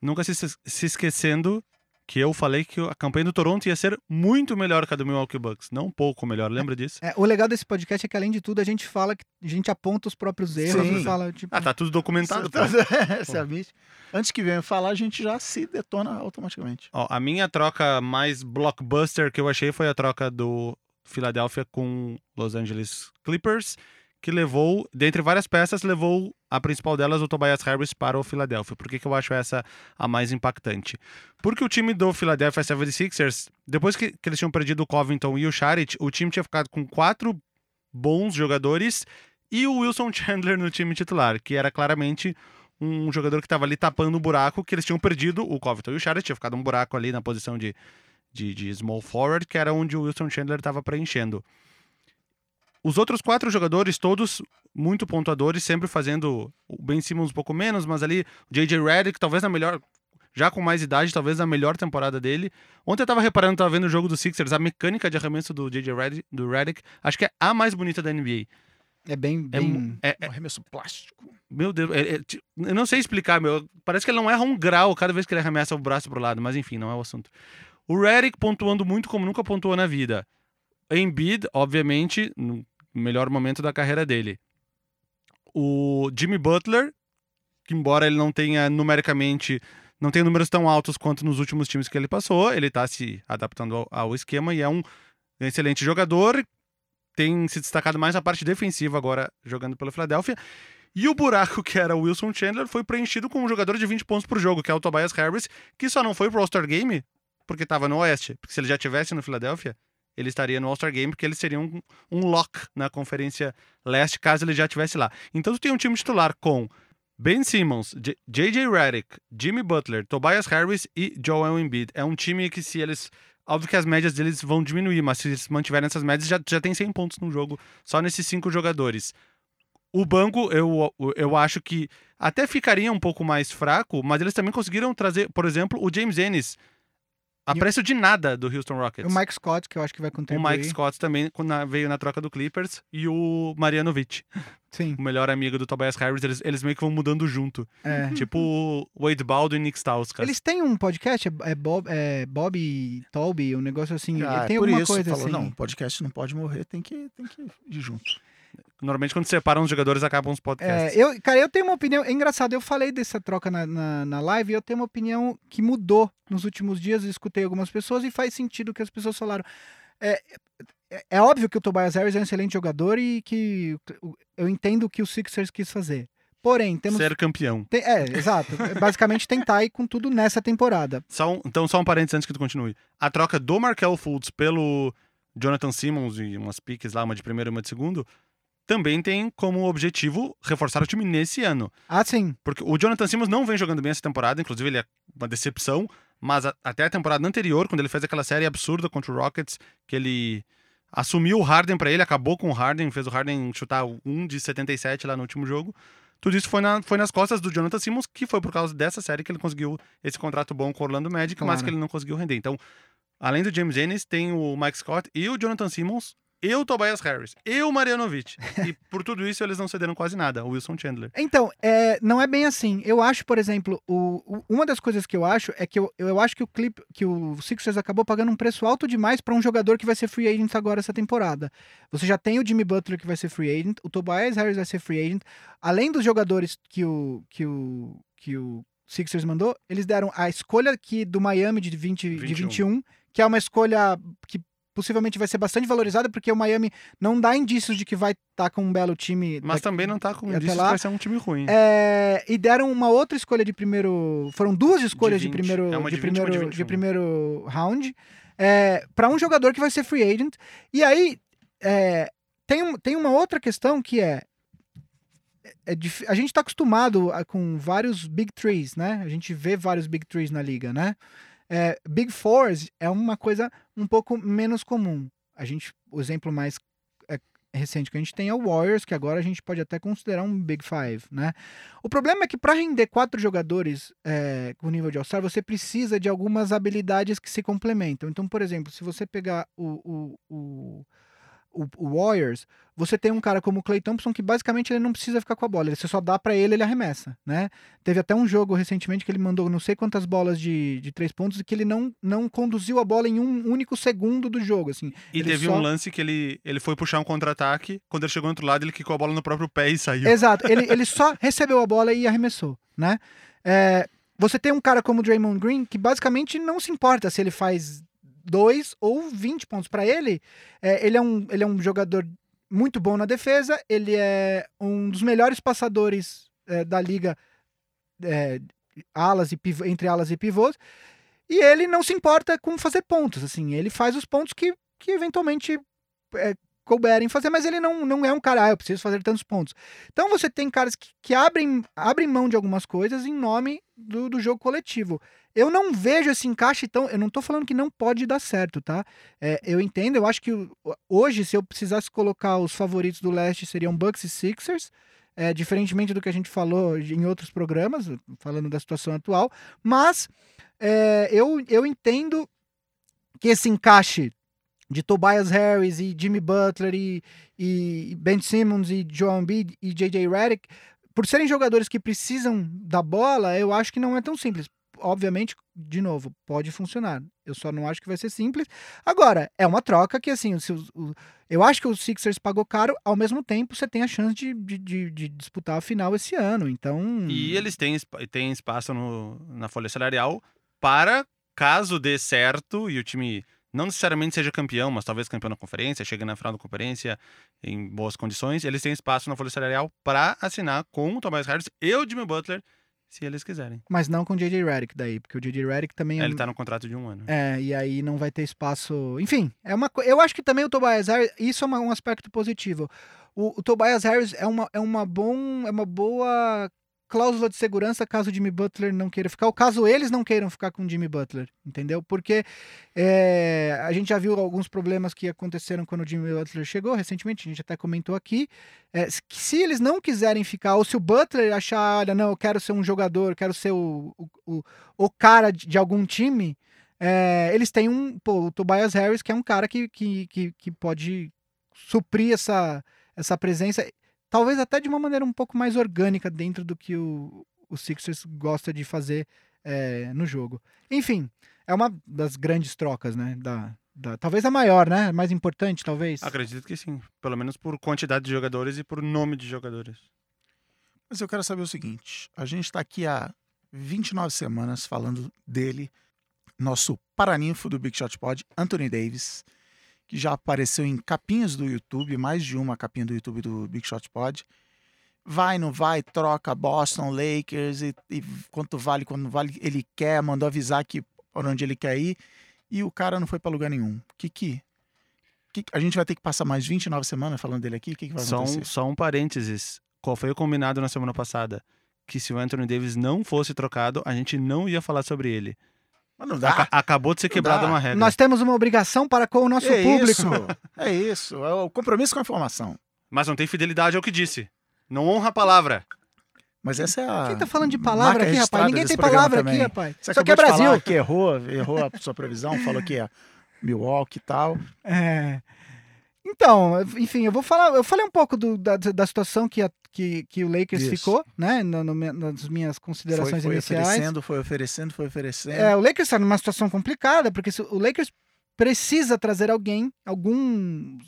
Nunca se, se esquecendo que eu falei que a campanha do Toronto ia ser muito melhor que a do Milwaukee Bucks. Não um pouco melhor, lembra disso? É, o legal desse podcast é que, além de tudo, a gente fala que a gente aponta os próprios erros Sim. e fala, tipo. Ah, tá tudo documentado. pô. Essa é. Antes que venha falar, a gente já se detona automaticamente. Ó, a minha troca mais blockbuster que eu achei foi a troca do Philadelphia com Los Angeles Clippers, que levou, dentre várias peças, levou a principal delas, o Tobias Harris, para o Philadelphia. Por que, que eu acho essa a mais impactante? Porque o time do Philadelphia 76ers, depois que, que eles tinham perdido o Covington e o Sharrit, o time tinha ficado com quatro bons jogadores e o Wilson Chandler no time titular, que era claramente um jogador que estava ali tapando o buraco que eles tinham perdido. O Covington e o Sharrit tinha ficado um buraco ali na posição de, de, de small forward, que era onde o Wilson Chandler estava preenchendo. Os outros quatro jogadores, todos muito pontuadores, sempre fazendo o Ben Simmons um pouco menos, mas ali o J.J. Redick, talvez na melhor, já com mais idade, talvez na melhor temporada dele. Ontem eu tava reparando, tava vendo o jogo do Sixers, a mecânica de arremesso do J.J. Redick, do Redick, acho que é a mais bonita da NBA. É bem. É, bem... mu- é- Um arremesso plástico. meu Deus, é- é eu não sei explicar, meu. Parece que ele não erra um grau cada vez que ele arremessa o braço pro lado, mas enfim, não é o assunto. O Redick pontuando muito como nunca pontuou na vida. Embiid, obviamente, no melhor momento da carreira dele. O Jimmy Butler, que embora ele não tenha numericamente, não tenha números tão altos quanto nos últimos times que ele passou, ele tá se adaptando ao, ao esquema e é um excelente jogador, tem se destacado mais na parte defensiva agora jogando pelo Philadelphia. E o buraco que era o Wilson Chandler foi preenchido com um jogador de 20 pontos por jogo, que é o Tobias Harris, que só não foi pro All-Star Game porque estava no Oeste. Porque se ele já tivesse no Philadelphia, ele estaria no All-Star Game, porque ele seria um, um lock na Conferência Leste, caso ele já estivesse lá. Então tu tem um time titular com Ben Simmons, J.J. Redick, Jimmy Butler, Tobias Harris e Joel Embiid. É um time que se eles... Óbvio que as médias deles vão diminuir, mas se eles mantiverem essas médias, já, já tem 100 pontos no jogo, só nesses cinco jogadores. O banco, eu, eu acho que até ficaria um pouco mais fraco, mas eles também conseguiram trazer, por exemplo, o James Ennis, a preço de nada do Houston Rockets. O Mike Scott, que eu acho que vai contribuir. O Mike Scott também veio na troca do Clippers. E o Marianovic. Sim. O melhor amigo do Tobias Harris. Eles, eles meio que vão mudando junto. É. Tipo o Wade Baldwin e Nick Stauskas. Eles têm um podcast, é, é Bob, é Bob Tolby, um negócio assim. Ah, tem por alguma isso, coisa falou, assim. não, o podcast não pode morrer, tem que, tem que ir junto. Normalmente, quando separam os jogadores, acabam os podcasts. É, eu, cara, eu tenho uma opinião. É engraçado, eu falei dessa troca na, na, na live e eu tenho uma opinião que mudou nos últimos dias. Eu escutei algumas pessoas e faz sentido o que as pessoas falaram. É, é, é óbvio que o Tobias Harris é um excelente jogador e que eu entendo o que o Sixers quis fazer. Porém, temos. Ser campeão. Tem, é, exato. Basicamente tentar ir com tudo nessa temporada. Só um, então, só um parênteses antes que tu continue. A troca do Markel Fultz pelo Jonathan Simmons e umas piques lá, uma de primeiro e uma de segundo, também tem como objetivo reforçar o time nesse ano. Ah, sim. Porque o Jonathan Simmons não vem jogando bem essa temporada, inclusive ele é uma decepção, mas a, até a temporada anterior, quando ele fez aquela série absurda contra o Rockets, que ele assumiu o Harden para ele, acabou com o Harden, fez o Harden chutar um de 77 lá no último jogo. Tudo isso foi, na, foi nas costas do Jonathan Simmons, que foi por causa dessa série que ele conseguiu esse contrato bom com o Orlando Magic, Claro. mas que ele não conseguiu render. Então, além do James Ennis, tem o Mike Scott e o Jonathan Simmons, e o Tobias Harris, e o Marianovic. e por tudo isso eles não cederam quase nada, o Wilson Chandler. Então, é, não é bem assim. Eu acho, por exemplo, o, o- uma das coisas que eu acho é que eu, eu acho que o clip, que o Sixers acabou pagando um preço alto demais para um jogador que vai ser free agent agora essa temporada. Você já tem o Jimmy Butler que vai ser free agent, o Tobias Harris vai ser free agent. Além dos jogadores que o que o que o Sixers mandou, eles deram a escolha aqui do Miami de 20 de 21. 21, que é uma escolha que possivelmente vai ser bastante valorizada porque o Miami não dá indícios de que vai estar com um belo time Mas daqui- também não tá com indícios lá, que vai ser um time ruim. é, e deram uma outra escolha de primeiro. Foram duas escolhas de, 20. primeiro, É de, de 20 uma primeiro, de de 21. primeiro round. É, para um jogador que vai ser free agent. E aí é, tem, tem uma outra questão que é. é a gente está acostumado a- com vários Big Threes, né? A gente vê vários Big Threes na liga, né? É, Big Fours é uma coisa um pouco menos comum. A gente, o exemplo mais é, recente que a gente tem é o Warriors, que agora a gente pode até considerar um Big Five, né? O problema é que para render quatro jogadores é, com nível de All-Star, você precisa de algumas habilidades que se complementam. Então, por exemplo, se você pegar o, o, o, o- o Warriors, você tem um cara como o Clay Thompson que basicamente ele não precisa ficar com a bola, você só dá para ele, ele arremessa, né? Teve até um jogo recentemente que ele mandou não sei quantas bolas de, de três pontos e que ele não, não conduziu a bola em um único segundo do jogo, assim. E ele teve só- um lance que ele, ele foi puxar um contra-ataque, quando ele chegou do outro lado, ele quicou a bola no próprio pé e saiu. Exato, ele, ele só recebeu a bola e arremessou, né? É, você tem um cara como o Draymond Green que basicamente não se importa se ele faz dois ou 20 pontos. Para ele, é, ele, é um, ele é um jogador muito bom na defesa, ele é um dos melhores passadores é, da liga é, alas e pivô- entre alas e pivôs, e ele não se importa com fazer pontos, assim, ele faz os pontos que, que eventualmente é, couberem fazer, mas ele não, não é um cara, ah, eu preciso fazer tantos pontos. Então você tem caras que, que abrem, abrem mão de algumas coisas em nome do, do jogo coletivo. Eu não vejo esse encaixe tão. Eu não tô falando que não pode dar certo, tá? É, eu entendo, eu acho que hoje, se eu precisasse colocar os favoritos do leste, seriam Bucks e Sixers. É, diferentemente do que a gente falou em outros programas, falando da situação atual, mas é, eu, eu entendo que esse encaixe de Tobias Harris e Jimmy Butler e, e Ben Simmons e Joel Embiid e J.J. Redick, por serem jogadores que precisam da bola, eu acho que não é tão simples. Obviamente, de novo, pode funcionar. Eu só não acho que vai ser simples. Agora, é uma troca que, assim, se o- eu acho que o Sixers pagou caro, ao mesmo tempo você tem a chance de, de, de- disputar a final esse ano. Então. E eles têm, têm espaço no- na folha salarial para, caso dê certo e o time não necessariamente seja campeão, mas talvez campeão na conferência, chegue na final da conferência em boas condições, eles têm espaço na folha salarial para assinar com o Tobias Harris e o Jimmy Butler, se eles quiserem. Mas não com o J.J. Redick daí, porque o J.J. Redick também é... Ele tá no contrato de um ano. É, e aí não vai ter espaço. Enfim, é uma co- Eu acho que também o Tobias Harris, isso é uma- um aspecto positivo. O, o Tobias Harris é uma, é uma bom, é uma boa cláusula de segurança caso Jimmy Butler não queira ficar, ou caso eles não queiram ficar com o Jimmy Butler, entendeu? Porque é, a gente já viu alguns problemas que aconteceram quando o Jimmy Butler chegou recentemente, a gente até comentou aqui. é, se eles não quiserem ficar, ou se o Butler achar, olha, não, eu quero ser um jogador, quero ser o, o, o, o cara de, de algum time, é, eles têm um, pô, o Tobias Harris, que é um cara que, que, que, que pode suprir essa, essa presença, talvez até de uma maneira um pouco mais orgânica dentro do que o, o Sixers gosta de fazer é, no jogo. Enfim, é uma das grandes trocas, né? Da, da, talvez a maior, né? A Mais importante, talvez. Acredito que sim. Pelo menos por quantidade de jogadores e por nome de jogadores. Mas eu quero saber o seguinte: a gente está aqui há 29 semanas falando dele, nosso paraninfo do Big Shot Pod, Anthony Davis, que já apareceu em capinhas do YouTube, mais de uma capinha do YouTube do Big Shot Pod. Vai, não vai, troca Boston, Lakers, e, e quanto vale, quando vale, ele quer, mandou avisar que por onde ele quer ir, e o cara não foi para lugar nenhum. Que que, que a gente vai ter que passar mais 29 semanas falando dele aqui? O que, que vai Só acontecer? um, só um parênteses. Qual foi o combinado na semana passada? Que se o Anthony Davis não fosse trocado, a gente não ia falar sobre ele. Mas não dá. acabou de ser quebrada uma regra. Nós temos uma obrigação para com o nosso é público. Isso, é isso. É o compromisso com a informação. Mas não tem fidelidade ao que disse. Não honra a palavra. Mas essa é a. Quem tá falando de palavra aqui, rapaz? Ninguém tem palavra programa aqui, também. rapaz. Você Isso aqui é Brasil. falar que errou, errou a sua previsão, falou que é Milwaukee e tal. É. Então, enfim, eu vou falar. Eu falei um pouco do- da, da situação que, a- que, que o Lakers Isso. ficou, né? no- no nas minhas Foi, considerações foi iniciais. oferecendo, foi oferecendo, foi oferecendo. É, o Lakers está numa situação complicada, porque se- o Lakers precisa trazer alguém, algum.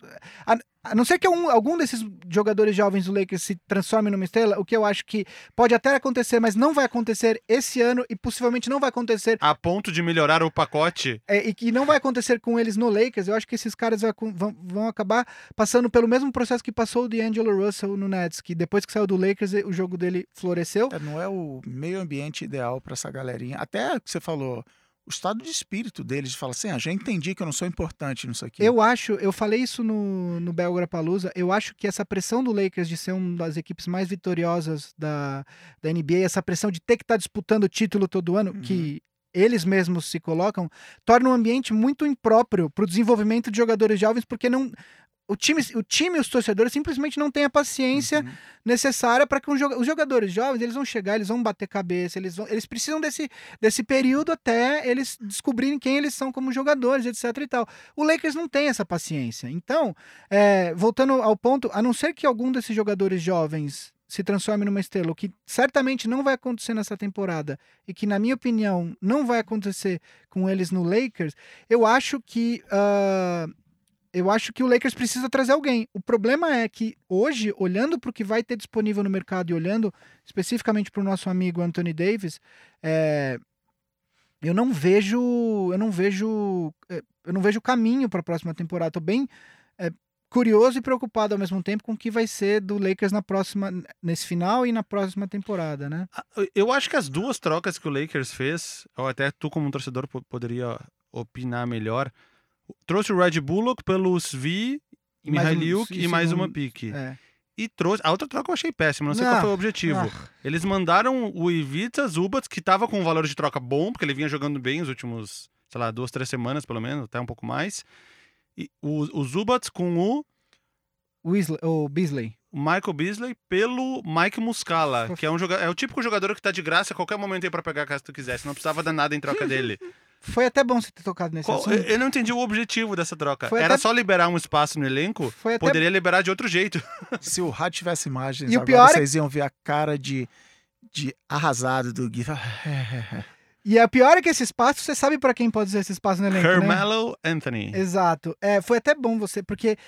A, a não ser que um- algum desses jogadores jovens do Lakers se transforme numa estrela, o que eu acho que pode até acontecer, mas não vai acontecer esse ano e possivelmente não vai acontecer A ponto de melhorar o pacote. é, e que não vai acontecer com eles no Lakers, eu acho que esses caras vão, vão acabar passando pelo mesmo processo que passou o D'Angelo Russell no Nets, que depois que saiu do Lakers, o jogo dele floresceu. É, Não é o meio ambiente ideal para essa galerinha. Até que você falou, o estado de espírito deles de falar assim: ah, já entendi que eu não sou importante nisso aqui. Eu acho, eu falei isso no, no Belgra Palusa, eu acho que essa pressão do Lakers de ser uma das equipes mais vitoriosas da, da NBA, essa pressão de ter que estar disputando o título todo ano, Uhum. que eles mesmos se colocam, torna um ambiente muito impróprio para o desenvolvimento de jogadores jovens, porque não. O time, o time e os torcedores simplesmente não têm a paciência Uhum. necessária para que um joga- os jogadores jovens eles vão chegar, eles vão bater cabeça, eles, vão, eles precisam desse, desse período até eles descobrirem quem eles são como jogadores, etc e tal. O Lakers não tem essa paciência. Então, é, voltando ao ponto, a não ser que algum desses jogadores jovens se transforme numa estrela, o que certamente não vai acontecer nessa temporada e que, na minha opinião, não vai acontecer com eles no Lakers, eu acho que ah, eu acho que o Lakers precisa trazer alguém. O problema é que hoje, olhando para o que vai ter disponível no mercado e olhando especificamente para o nosso amigo Anthony Davis, é, eu não vejo, eu não vejo, é, eu não vejo caminho para a próxima temporada. Estou bem é, curioso e preocupado ao mesmo tempo com o que vai ser do Lakers na próxima, nesse final e na próxima temporada, né? Ah, Eu acho que as duas trocas que o Lakers fez, ou até tu como um torcedor po- poderia opinar melhor, trouxe o Red Bullock pelo Svi, Mihailiuk e e mais uma pique. É. E trouxe. A outra troca eu achei péssima, não sei Ah, qual foi o objetivo. ah. Eles mandaram o Ivica Zubats, que tava com um valor de troca bom, porque ele vinha jogando bem os últimos, sei lá, duas, três semanas pelo menos, até um pouco mais. E o, o Zubats com o Weasley, o Beasley. o Michael Beasley pelo Mike Muscala, que é um joga é o típico jogador que tá de graça a qualquer momento aí pra pegar caso tu quisesse. Não precisava dar nada em troca dele. Foi até bom você ter tocado nesse Qual- assunto. eu, não entendi o objetivo dessa troca. Foi Era até- só liberar um espaço no elenco? Foi até Poderia liberar de outro jeito. Se o Rádio tivesse imagens, E o agora é- vocês iam ver a cara de, de arrasado do Gui. E a pior é que esse espaço, você sabe pra quem pode usar esse espaço no elenco, né? Carmelo Anthony. Exato. É, foi até bom você, porque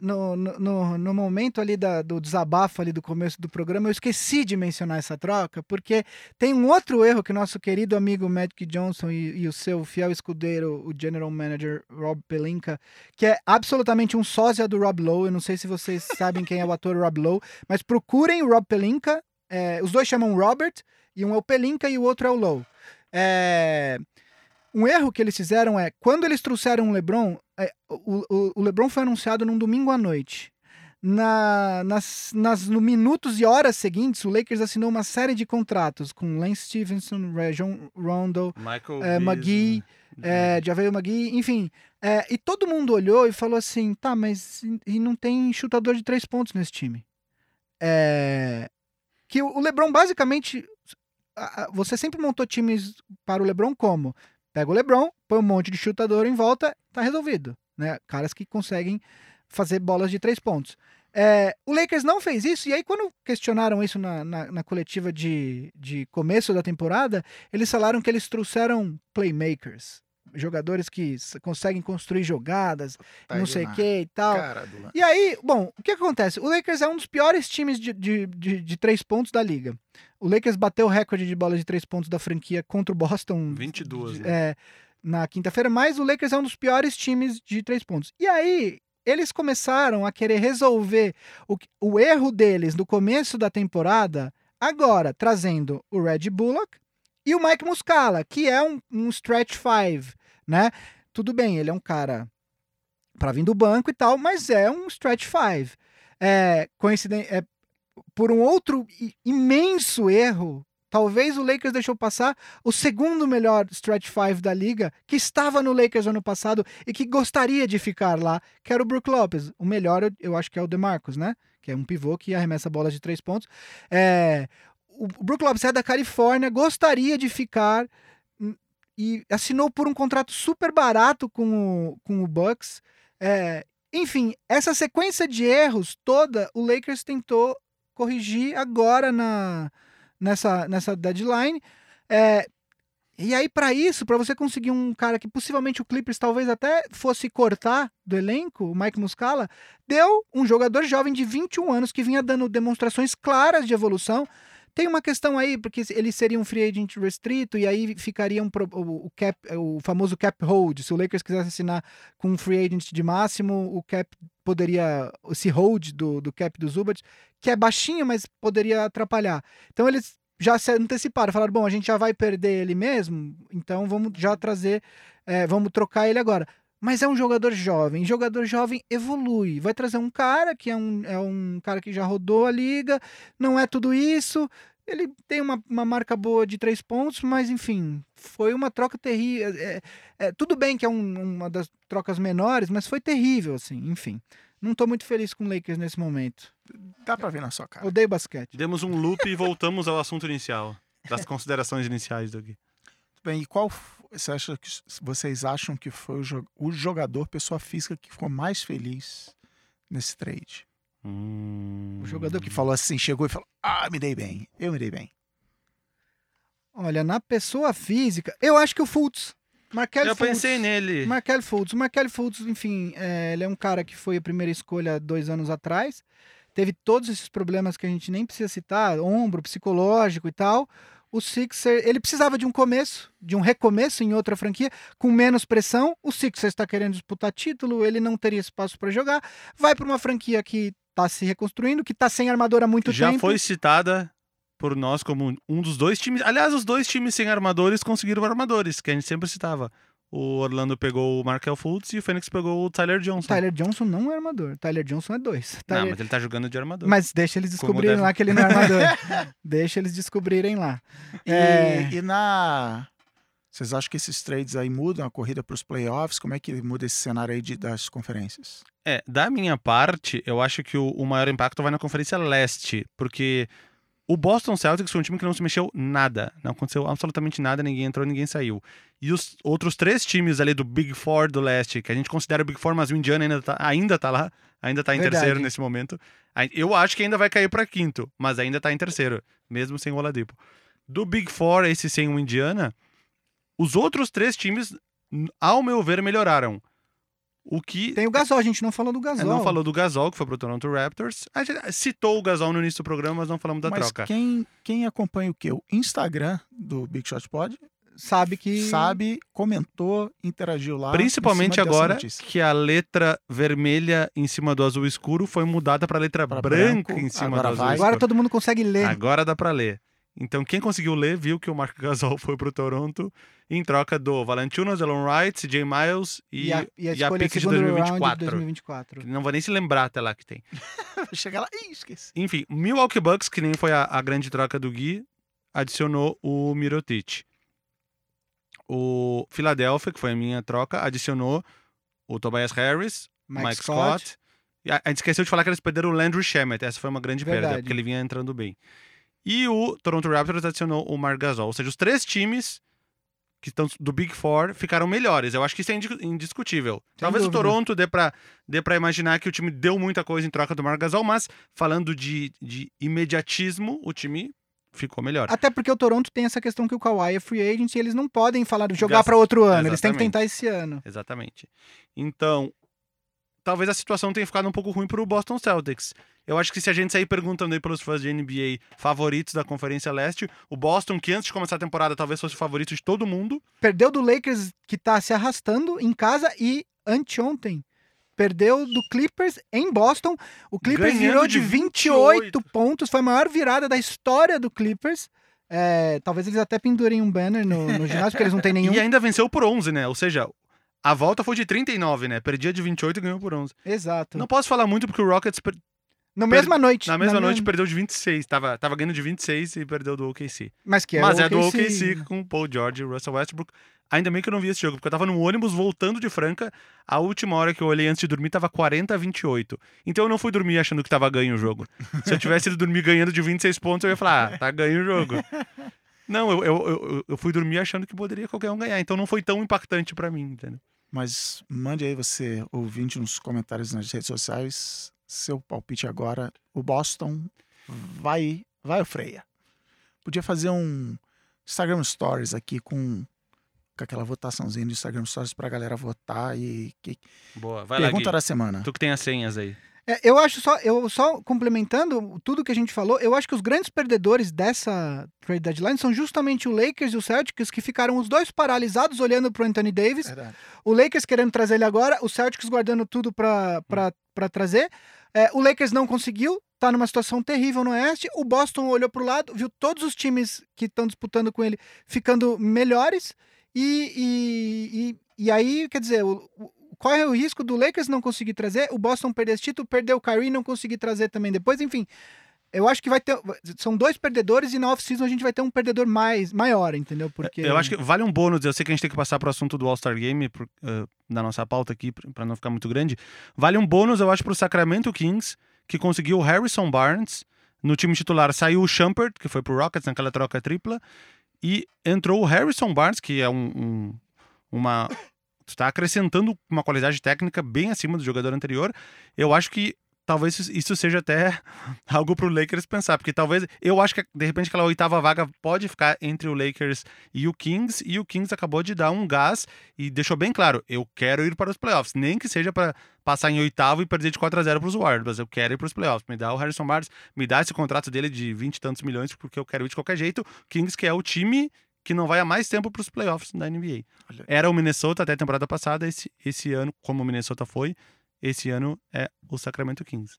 no, no, no, momento ali da, do desabafo ali do começo do programa, eu esqueci de mencionar essa troca, porque tem um outro erro que nosso querido amigo Magic Johnson e, e o seu fiel escudeiro, o General Manager Rob Pelinka, que é absolutamente um sósia do Rob Lowe, eu não sei se vocês sabem quem é o ator Rob Lowe, mas procurem o Rob Pelinka, é, os dois chamam Robert, e um é o Pelinka e o outro é o Lowe. É... Um erro que eles fizeram é, quando eles trouxeram o LeBron, é, o, o, o, LeBron foi anunciado num domingo à noite. Na, nas, nas no minutos e horas seguintes, o Lakers assinou uma série de contratos com Lance Stevenson, Rajon Rondo, Michael é, McGee, é, Javel McGee, enfim. É, e todo mundo olhou e falou assim: tá, mas e não tem chutador de três pontos nesse time. É, que o LeBron basicamente. Você sempre montou times para o LeBron como? Pega o LeBron, põe um monte de chutador em volta, tá resolvido. Né? Caras que conseguem fazer bolas de três pontos. É, o Lakers não fez isso, e aí, quando questionaram isso na, na, na, coletiva de, de começo da temporada, eles falaram que eles trouxeram playmakers jogadores que conseguem construir jogadas, tá não sei o que e tal. E aí, bom, o que acontece? O Lakers é um dos piores times de, de, de, de três pontos da liga. O Lakers bateu o recorde de bola de três pontos da franquia contra o Boston. 22, né? É, na quinta-feira, mas o Lakers é um dos piores times de três pontos. E aí, eles começaram a querer resolver o, o erro deles no começo da temporada, agora trazendo o Red Bullock e o Mike Muscala, que é um, um stretch five, né? Tudo bem, ele é um cara para vir do banco e tal, mas é um stretch five. É, coincidente, é, por um outro imenso erro, talvez o Lakers deixou passar o segundo melhor stretch five da liga, que estava no Lakers ano passado e que gostaria de ficar lá, que era o Brook Lopez. O melhor, eu acho que é o DeMarcus, né? Que é um pivô que arremessa bolas de três pontos. É, o Brook Lopez é da Califórnia, gostaria de ficar e assinou por um contrato super barato com o, com o Bucks. É, enfim, essa sequência de erros toda, o Lakers tentou corrigir agora na, nessa, nessa deadline. É, e aí, para isso, para você conseguir um cara que possivelmente o Clippers talvez até fosse cortar do elenco, o Mike Muscala, deu um jogador jovem de 21 anos que vinha dando demonstrações claras de evolução. Tem uma questão aí, porque ele seria um free agent restrito e aí ficaria um, o, cap, o famoso cap hold. Se o Lakers quisesse assinar com um free agent de máximo, o cap poderia, esse hold do, do cap do Zubat, que é baixinho, mas poderia atrapalhar. Então eles já se anteciparam, falaram, bom, a gente já vai perder ele mesmo, então vamos já trazer, é, vamos trocar ele agora. Mas é um jogador jovem. Jogador jovem evolui. Vai trazer um cara que é um, é um cara que já rodou a liga, não é tudo isso. Ele tem uma, uma marca boa de três pontos, mas enfim, foi uma troca terrível. É, é, tudo bem que é um, uma das trocas menores, mas foi terrível, assim, enfim. Não tô muito feliz com o Lakers nesse momento. Dá pra ver na sua cara. Odeio basquete. Demos um loop e voltamos ao assunto inicial. Das considerações iniciais do Gui. Bem, e qual você acha que, vocês acham que foi o jogador, pessoa física, que ficou mais feliz nesse trade? Hum... O jogador que falou assim, chegou e falou: Ah, me dei bem, eu me dei bem. Olha, na pessoa física, eu acho que o Fultz. Markel eu Fultz, pensei nele. Markel Fultz. Markel Fultz, enfim, é, ele é um cara que foi a primeira escolha dois anos atrás. Teve todos esses problemas que a gente nem precisa citar, ombro, psicológico e tal o Sixer, ele precisava de um começo, de um recomeço em outra franquia, com menos pressão. O Sixer está querendo disputar título, ele não teria espaço para jogar. Vai para uma franquia que está se reconstruindo, que está sem armador há muito Já tempo. Já foi citada por nós como um dos dois times. Aliás, os dois times sem armadores conseguiram armadores, que a gente sempre citava. O Orlando pegou o Markel Fultz e o Phoenix pegou o Tyler Johnson. Tyler Johnson não é armador. Tyler Johnson é dois. Tyler... Não, mas ele tá jogando de armador. Mas deixa eles descobrirem deve... lá que ele não é armador. deixa eles descobrirem lá. E, é... e na. Vocês acham que esses trades aí mudam a corrida para os playoffs? Como é que muda esse cenário aí de, das conferências? É, da minha parte, eu acho que o, o maior impacto vai na Conferência Leste, porque o Boston Celtics foi um time que não se mexeu nada. Não aconteceu absolutamente nada, ninguém entrou, ninguém saiu. E os outros três times ali do Big Four do leste, que a gente considera o Big Four, mas o Indiana ainda tá, ainda tá lá, ainda tá em Verdade. terceiro nesse momento. Eu acho que ainda vai cair para quinto, mas ainda tá em terceiro, mesmo sem o Oladipo. Do Big Four, esse sem o Indiana, os outros três times, ao meu ver, melhoraram. O que Tem o Gasol, a gente não falou do É, Gasol. não falou do Gasol, que foi pro Toronto Raptors. A gente citou o Gasol no início do programa, mas não falamos da Mas troca. quem, quem acompanha o que? O Instagram do Big Shot Pod Sabe que. sabe, comentou, interagiu lá. Principalmente agora que a letra vermelha em cima do azul escuro foi mudada para letra Pra branca branco, em cima do azul vai. escuro. Agora todo mundo consegue ler. Agora dá pra ler. Então, quem conseguiu ler viu que o Marco Gasol foi pro Toronto em troca do Valentinos, Elon Wright, CJ Miles e, e, a, e a e a pick de segundo round 2024. de 2024. Não vou nem se lembrar até lá que tem. Chega lá, ih, esqueci. Enfim, Milwaukee Bucks, que nem foi a, a grande troca do Gui, adicionou o Mirotic. O Philadelphia, que foi a minha troca, adicionou o Tobias Harris, Mike, Mike, Scott. Scott. E a, gente esqueceu de falar que eles perderam o Landry Shamet. Essa foi uma grande perda, Verdade. porque ele vinha entrando bem. E o Toronto Raptors adicionou o Marc Gasol. Ou seja, os três times que estão do Big Four ficaram melhores. Eu acho que isso é indi- indiscutível. Talvez dúvida. o Toronto dê pra, dê pra imaginar que o time deu muita coisa em troca do Marc Gasol, mas falando de, de imediatismo, o time ficou melhor. Até porque o Toronto tem essa questão que o Kawhi é free agent e eles não podem falar de jogar Gasta- para outro ano. Eles têm que Exatamente. tentar esse ano. Exatamente. Então, talvez a situação tenha ficado um pouco ruim pro Boston Celtics. Eu acho que se a gente sair perguntando aí pelos fãs de NBA favoritos da Conferência Leste, o Boston, que antes de começar a temporada talvez fosse o favorito de todo mundo, Perdeu do Lakers, que tá se arrastando em casa, e anteontem. Perdeu do Clippers em Boston. O Clippers Ganhando virou de de 28, pontos. Foi a maior virada da história do Clippers. É, talvez eles até pendurem um banner no, no ginásio, porque eles não têm nenhum. e ainda venceu por 11, né? Ou seja, a volta foi de 39, né? Perdia de 28 e ganhou por 11. Exato. Não posso falar muito porque o Rockets per- na mesma noite. na mesma noite mesma- perdeu de 26. Tava, tava ganhando de 26 e perdeu do OKC. Mas que é Mas é do OKC. Com Paul George e Russell Westbrook. Ainda bem que eu não vi esse jogo, porque eu tava no ônibus voltando de Franca. A última hora que eu olhei antes de dormir tava 40 a 28. Então eu não fui dormir achando que tava ganho o jogo. Se eu tivesse ido dormir ganhando de 26 pontos, eu ia falar, ah, tá ganho o jogo. Não, eu, eu, eu, eu fui dormir achando que poderia qualquer um ganhar. Então não foi tão impactante pra mim, entendeu? Mas mande aí você, ouvinte, nos comentários nas redes sociais, seu palpite agora. O Boston vai, vai ou freia? Podia fazer um Instagram Stories aqui com, com aquela votaçãozinha do Instagram Stories pra galera votar e que, Boa, vai lá, pergunta Gui. da semana. Tu que tem as senhas aí. É, eu acho só, eu só complementando tudo que a gente falou, eu acho que os grandes perdedores dessa trade deadline são justamente o Lakers e o Celtics, que ficaram os dois paralisados olhando pro Anthony Davis. Verdade. O Lakers querendo trazer ele agora, o Celtics guardando tudo pra, pra, pra trazer. É, o Lakers não conseguiu, tá numa situação terrível no Oeste. O Boston olhou pro lado, viu todos os times que estão disputando com ele ficando melhores. E, e, e, e aí, quer dizer, o, o- qual é o risco do Lakers não conseguir trazer? O Boston perder esse título, perder o Kyrie não conseguir trazer também depois. Enfim, eu acho que vai ter. São dois perdedores e na off-season a gente vai ter um perdedor mais, maior, entendeu? Porque. Eu acho que vale um bônus. Eu sei que a gente tem que passar pro assunto do All-Star Game por, eh, na nossa pauta aqui, pra não ficar muito grande. Vale um bônus, eu acho, pro Sacramento Kings, que conseguiu o Harrison Barnes. No time titular saiu o Shumpert, que foi pro Rockets naquela troca tripla. E entrou o Harrison Barnes, que é um, um- uma. Está acrescentando uma qualidade técnica bem acima do jogador anterior. Eu acho que talvez isso- seja até algo pro Lakers pensar, porque talvez eu acho que de repente aquela oitava vaga pode ficar entre o Lakers e o Kings, e o Kings acabou de dar um gás e deixou bem claro, eu quero ir para os playoffs, nem que seja para passar em oitavo e perder de 4 a 0 para os Warriors, mas eu quero ir para os playoffs. Me dá o Harrison Barnes, me dá esse contrato dele de 20 e tantos milhões porque eu quero ir de qualquer jeito. Kings que é o time que não vai há mais tempo para os playoffs da NBA. Era o Minnesota até a temporada passada, esse, esse ano, como o Minnesota foi, esse ano é o Sacramento Kings.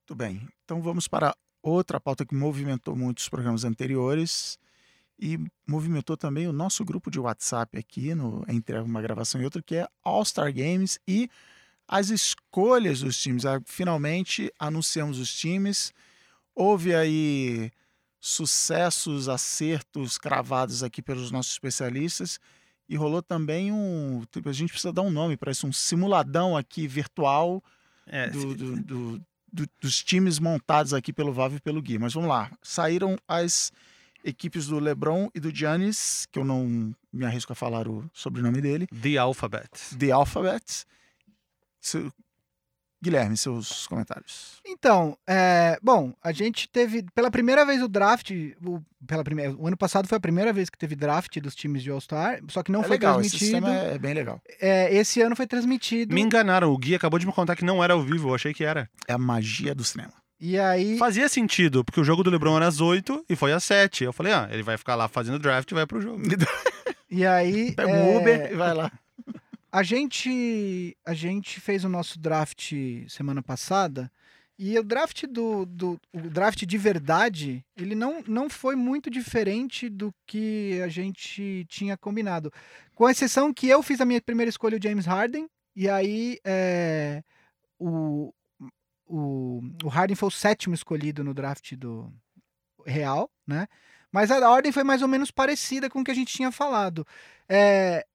Muito bem. Então vamos para outra pauta que movimentou muitos programas anteriores e movimentou também o nosso grupo de WhatsApp aqui, no, entre uma gravação e outra, que é All-Star Games e as escolhas dos times. Ah, Finalmente anunciamos os times. Houve aí sucessos, acertos cravados aqui pelos nossos especialistas. E rolou também um. tipo, A gente precisa dar um nome para isso, um simuladão aqui virtual É, do- do- do- do- dos times montados aqui pelo Vav e pelo Gui. Mas vamos lá. Saíram as equipes do LeBron e do Giannis, que eu não me arrisco a falar o sobrenome dele, The Alphabet. The Alphabet. Guilherme, seus comentários. Então, é, bom, a gente teve pela primeira vez o draft, o, pela primeira, o ano passado foi a primeira vez que teve draft dos times de All-Star, só que não é foi legal, esse transmitido. sistema é, é bem legal. É, esse ano foi transmitido. Me enganaram, o Gui acabou de me contar que não era ao vivo, eu achei que era. É a magia do cinema. E aí, Fazia sentido, porque o jogo do LeBron era às 8 e foi às 7. Eu falei, ah, ele vai ficar lá fazendo draft e vai pro jogo. e aí Pega é, um Uber e vai lá. A gente, a gente fez o nosso draft semana passada e o draft do, do o draft de verdade ele não, não foi muito diferente do que a gente tinha combinado, com exceção que eu fiz a minha primeira escolha o James Harden e aí é, o, o, o Harden foi o sétimo escolhido no draft do real, né? Mas a ordem foi mais ou menos parecida com o que a gente tinha falado. É,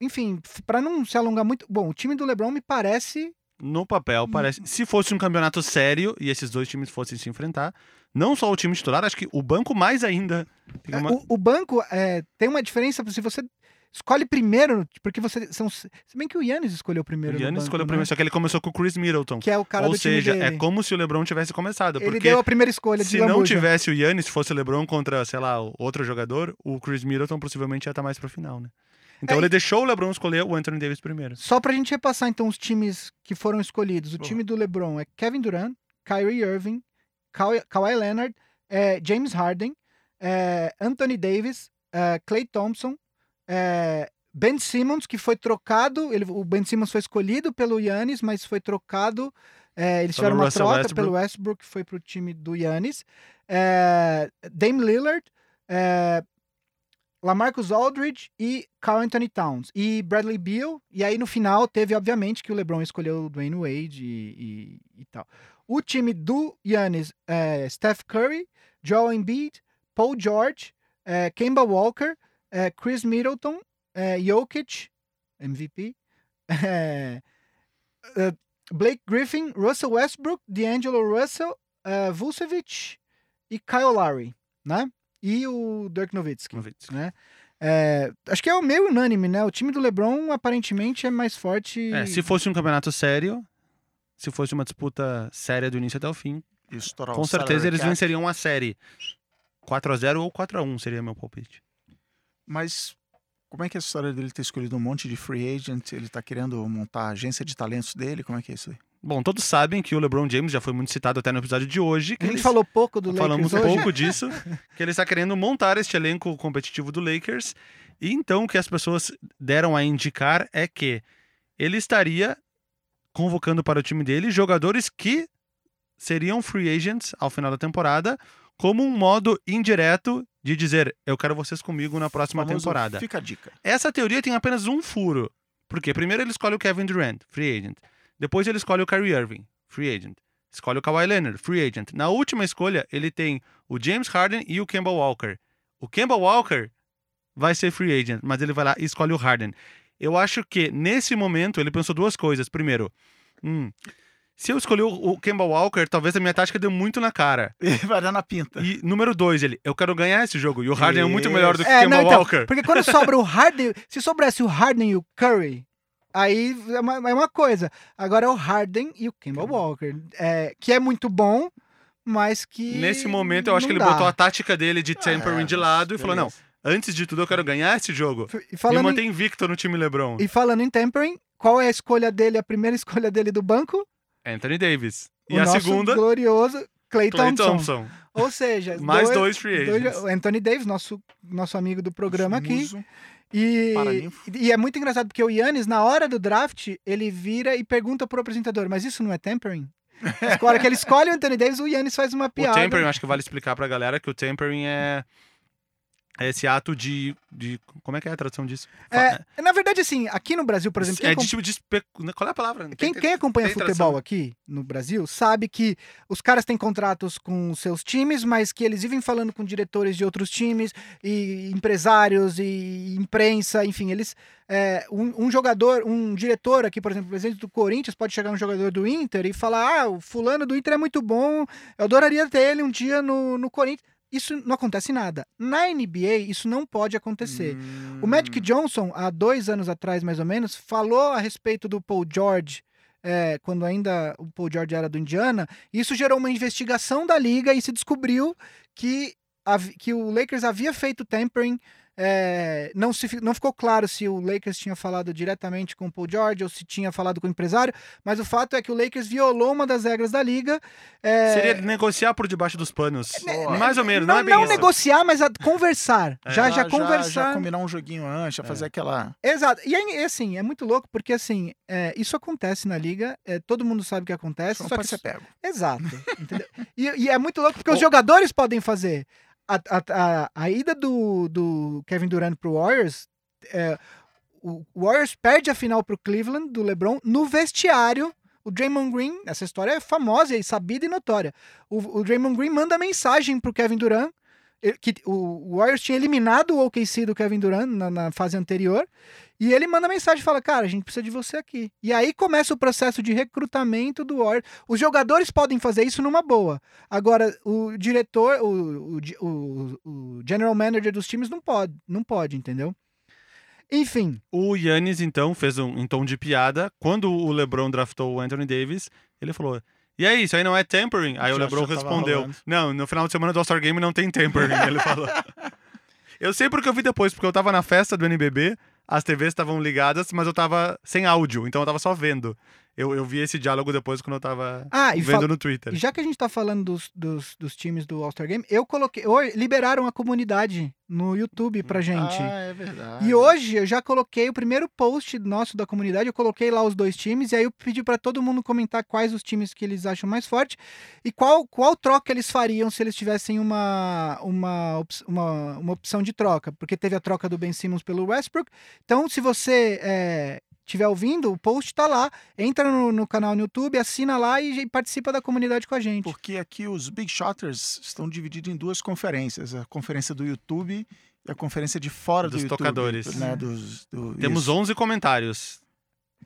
enfim, para não se alongar muito. Bom, o time do LeBron me parece. No papel, parece. Se fosse um campeonato sério e esses dois times fossem se enfrentar, não só o time titular, acho que o banco mais ainda. Tem uma- O, o banco é, tem uma diferença se você escolhe primeiro, porque você. São, se bem que o Yannis escolheu primeiro. O Yannis escolheu né? primeiro, só que ele começou com o Chris Middleton. Que é o cara Ou do time seja, dele. é como se o LeBron tivesse começado. Ele Porque deu a primeira escolha de se não lambuja. tivesse o Yannis, fosse o LeBron contra, sei lá, outro jogador, o Chris Middleton possivelmente ia estar mais pro final, né? Então É, ele deixou o LeBron escolher o Anthony Davis primeiro. Só pra gente repassar então os times que foram escolhidos. O Boa. time do LeBron é Kevin Durant, Kyrie Irving, Kawhi, Kawhi Leonard, é, James Harden, é, Anthony Davis, é, Clay Thompson, é, Ben Simmons, que foi trocado. Ele, o Ben Simmons foi escolhido pelo Yannis, mas foi trocado. é, eles Pelo tiveram uma Russell troca Westbrook. pelo Westbrook, que foi pro time do Yannis. É, Dame Lillard, é, Lamarcus Aldridge e Carl Anthony Towns e Bradley Beal. E aí no final teve, obviamente, que o LeBron escolheu o Dwayne Wade e, e- e tal. O time do Yannis é Steph Curry, Joel Embiid, Paul George, é, Kemba Walker, é, Chris Middleton, é, Jokic, MVP, é, é, Blake Griffin, Russell Westbrook, D'Angelo Russell, é, Vucevic e Kyle Lowry, né? E o Dirk Nowitzki né? É, acho que é o meio unânime, né? O time do LeBron aparentemente é mais forte. É, se fosse um campeonato sério, se fosse uma disputa séria do início até o fim, estourar com o certeza eles cap. venceriam a série. 4 a 0 ou 4 a 1 seria meu palpite. Mas como é que é a história dele ter escolhido um monte de free agent? Ele tá querendo montar a agência de talentos dele? Como é que é isso aí? Bom, todos sabem que o LeBron James já foi muito citado até no episódio de hoje. Que A gente ele falou pouco do Falamos Lakers hoje. pouco disso, que ele está querendo montar este elenco competitivo do Lakers. E então o que as pessoas deram a indicar é que ele estaria convocando para o time dele jogadores que seriam free agents ao final da temporada, como um modo indireto de dizer eu quero vocês comigo na próxima Famoso temporada. Fica a dica. Essa teoria tem apenas um furo. Porque primeiro ele escolhe o Kevin Durant, free agent. Depois ele escolhe o Kyrie Irving, free agent. Escolhe o Kawhi Leonard, free agent. Na última escolha, ele tem o James Harden e o Kemba Walker. O Kemba Walker vai ser free agent, mas ele vai lá e escolhe o Harden. Eu acho que nesse momento ele pensou duas coisas. Primeiro, hum, se eu escolher o Kemba Walker, talvez a minha tática deu muito na cara. Vai dar na pinta. E número dois, ele, eu quero ganhar esse jogo. E o Harden é muito melhor do que o É, Kemba não, então, Walker. porque quando sobra o Harden, se sobrasse o Harden e o Curry, aí é uma, é uma coisa. Agora é o Harden e o Kemba Walker, é, que é muito bom, mas que Nesse momento, eu acho que ele dá. botou a tática dele de tampering É, de lado e falou: não, antes de tudo eu quero ganhar esse jogo. E Me falando, em, mantém invicto no time LeBron. e falando em tempering, qual é a escolha dele, a primeira escolha dele do banco? Anthony Davis. o E a nosso segunda, glorioso Clay, Clay Thompson. Thompson. Ou seja, Mais dois free dois- agents. Anthony Davis, nosso, nosso amigo do programa aqui. Muso. E, e é muito engraçado porque o Yannis, na hora do draft, ele vira e pergunta pro apresentador: Mas isso não é tampering? Na hora que ele escolhe o Anthony Davis, o Yannis faz uma O piada. tampering, acho que vale explicar pra galera que o tampering é esse ato de, de. Como é que é a tradução disso? É, na verdade, assim, aqui no Brasil, por exemplo, é de tipo de. espe- Qual é a palavra? quem, quem acompanha futebol tradução. aqui no Brasil sabe que os caras têm contratos com seus times, mas que eles vivem falando com diretores de outros times e empresários e imprensa, enfim, eles. é, um, um jogador, um diretor aqui, por exemplo, presidente do Corinthians pode chegar um jogador do Inter e falar: ah, o fulano do Inter é muito bom, eu adoraria ter ele um dia no, no Corinthians. Isso não acontece nada. Na NBA, isso não pode acontecer. O Hum. Magic Johnson, há dois anos atrás, mais ou menos, falou a respeito do Paul George é, quando ainda o Paul George era do Indiana. Isso gerou uma investigação da liga e se descobriu que, que o Lakers havia feito tampering. É, não, se, não ficou claro se o Lakers tinha falado diretamente com o Paul George ou se tinha falado com o empresário, mas o fato é que o Lakers violou uma das regras da liga. é, Seria negociar por debaixo dos panos. né, Mais ou menos, não, não, é bem não isso. negociar, mas a- conversar. É. Já, já Já conversar. combinar um joguinho antes, já fazer aquela. Exato. E aí, assim, é muito louco porque, assim, é, isso acontece na liga, é, todo mundo sabe que acontece, só pode que... ser pego. Exato. E, e é muito louco porque os O- jogadores podem fazer. A, a, a, ida do, do Kevin Durant pro Warriors, é, o Warriors perde a final pro Cleveland, do LeBron, no vestiário. O Draymond Green, essa história é famosa e sabida e notória. O, o Draymond Green manda mensagem pro Kevin Durant, que o Warriors tinha eliminado o OKC do Kevin Durant na, na fase anterior, e ele manda mensagem fala: Cara, a gente precisa de você aqui. E aí começa o processo de recrutamento do Warriors. Os jogadores podem fazer isso numa boa. Agora, o diretor, o, o, o- o general manager dos times não pode, não pode, entendeu? Enfim, O Yannis, então, fez um, um tom de piada. Quando o LeBron draftou o Anthony Davis, ele falou: E aí, isso aí não é tampering? Aí o LeBron respondeu: rolando. Não, no final de semana do All-Star Game não tem tampering. ele falou. Eu sei porque eu vi depois, porque eu tava na festa do NBB, as TVs estavam ligadas, mas eu tava sem áudio, então eu tava só vendo. Eu, eu vi esse diálogo depois quando eu tava Ah, e vendo fal- no Twitter. Já que a gente tá falando dos, dos, dos times do All-Star Game, eu coloquei. Hoje, liberaram a comunidade no YouTube pra gente. Ah, é verdade. E hoje eu já coloquei o primeiro post nosso da comunidade, eu coloquei lá os dois times, e aí eu pedi pra todo mundo comentar quais os times que eles acham mais forte e qual, qual troca eles fariam se eles tivessem uma, uma, uma, uma opção de troca. Porque teve a troca do Ben Simmons pelo Westbrook. Então, se você é, estiver ouvindo, o post tá lá. Entra no, no canal no YouTube, assina lá e, e participa da comunidade com a gente. Porque aqui os Big Shotters estão divididos em duas conferências: a conferência do YouTube e a conferência de fora Dos do YouTube. tocadores. Né, dos, do, Temos isso. 11 comentários.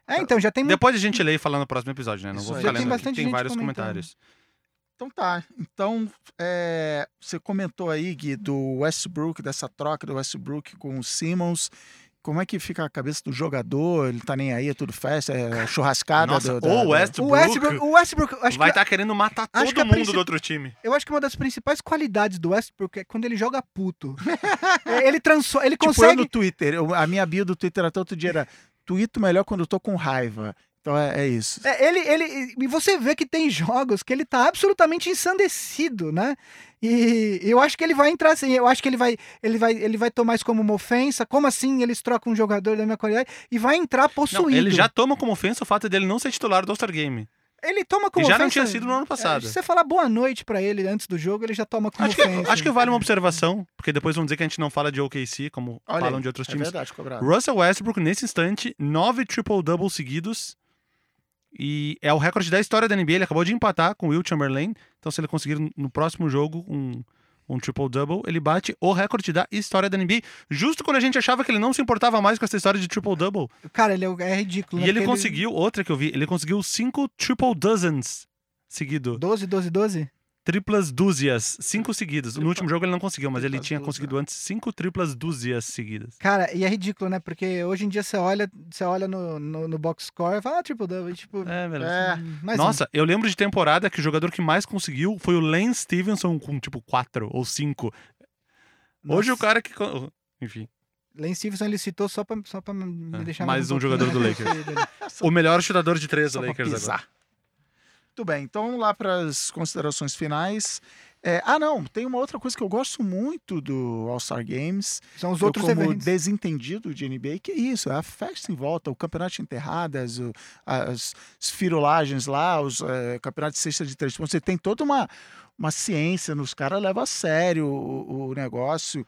É, então já tem. Depois a gente lê e fala no próximo episódio, né? Não Isso vou ficar Já tem lendo aqui, bastante tem vários comentando. comentários. Então tá. Então, é, você comentou aí, Gui, do Westbrook, dessa troca do Westbrook com o Simmons. Como é que fica a cabeça do jogador? Ele tá nem aí, é tudo festa, é churrascada. Nossa, do, da- o Westbrook, O Westbrook, o Westbrook acho vai estar querendo matar todo que mundo princip- do outro time. eu acho que uma das principais qualidades do Westbrook é quando ele joga puto. Ele transforma, ele Tipo, eu consegue no Twitter, eu- a minha bio do Twitter até outro dia era Tweeto melhor quando eu tô com raiva. Então é, é isso. É, ele, ele, e você vê que tem jogos que ele tá absolutamente ensandecido, né? E eu acho que ele vai entrar assim, eu acho que ele vai, ele vai, ele vai tomar isso como uma ofensa. Como assim eles trocam um jogador da minha qualidade e vai entrar possuído? Não, ele já toma como ofensa o fato dele não ser titular do All-Star Game. ele toma como já não ofensa- tinha sido no ano passado. É, se você falar boa noite pra ele antes do jogo, ele já toma como Acho que, ofensa. acho que vale uma observação, porque depois vão dizer que a gente não fala de OKC, como Olha falam aí, de outros é times. verdade, cobrado. Russell Westbrook, nesse instante, nove triple-doubles seguidos. E é o recorde da história da NBA. Ele acabou de empatar com o Will Chamberlain. Então, se ele conseguir no próximo jogo um, um triple-double, ele bate o recorde da história da NBA. Justo quando a gente achava que ele não se importava mais com essa história de triple-double. Cara, ele é, é ridículo. E né? ele Porque conseguiu, outra que eu vi, ele conseguiu cinco triple-dozens seguido. 12, 12, 12? Triplas dúzias, cinco seguidos. No último jogo ele não conseguiu, mas ele tinha conseguido antes cinco triplas dúzias seguidas. Cara, e é ridículo, né? Porque hoje em dia você olha, você olha no, no, no box score e fala, ah, triple double. Tipo, É. É, hum, mais um. Nossa, eu lembro de temporada que o jogador que mais conseguiu foi o Lance Stevenson com tipo 4 ou 5. Hoje Nossa. o cara que. Enfim. Lane Stevenson ele citou só pra, só pra me É, deixar mais um um jogador do mais Lakers. O melhor chutador de três do Só Lakers agora. Muito bem, então vamos lá para as considerações finais. É, ah, não, tem uma outra coisa que eu gosto muito do All-Star Games. São os eu, outros como eventos. desentendido de NBA, que é isso, é a festa em volta, o campeonato de enterradas, o- as, firulagens lá, os eh, campeonatos de cesta de três pontos. Você tem toda uma, uma ciência, os caras levam a sério o, o negócio.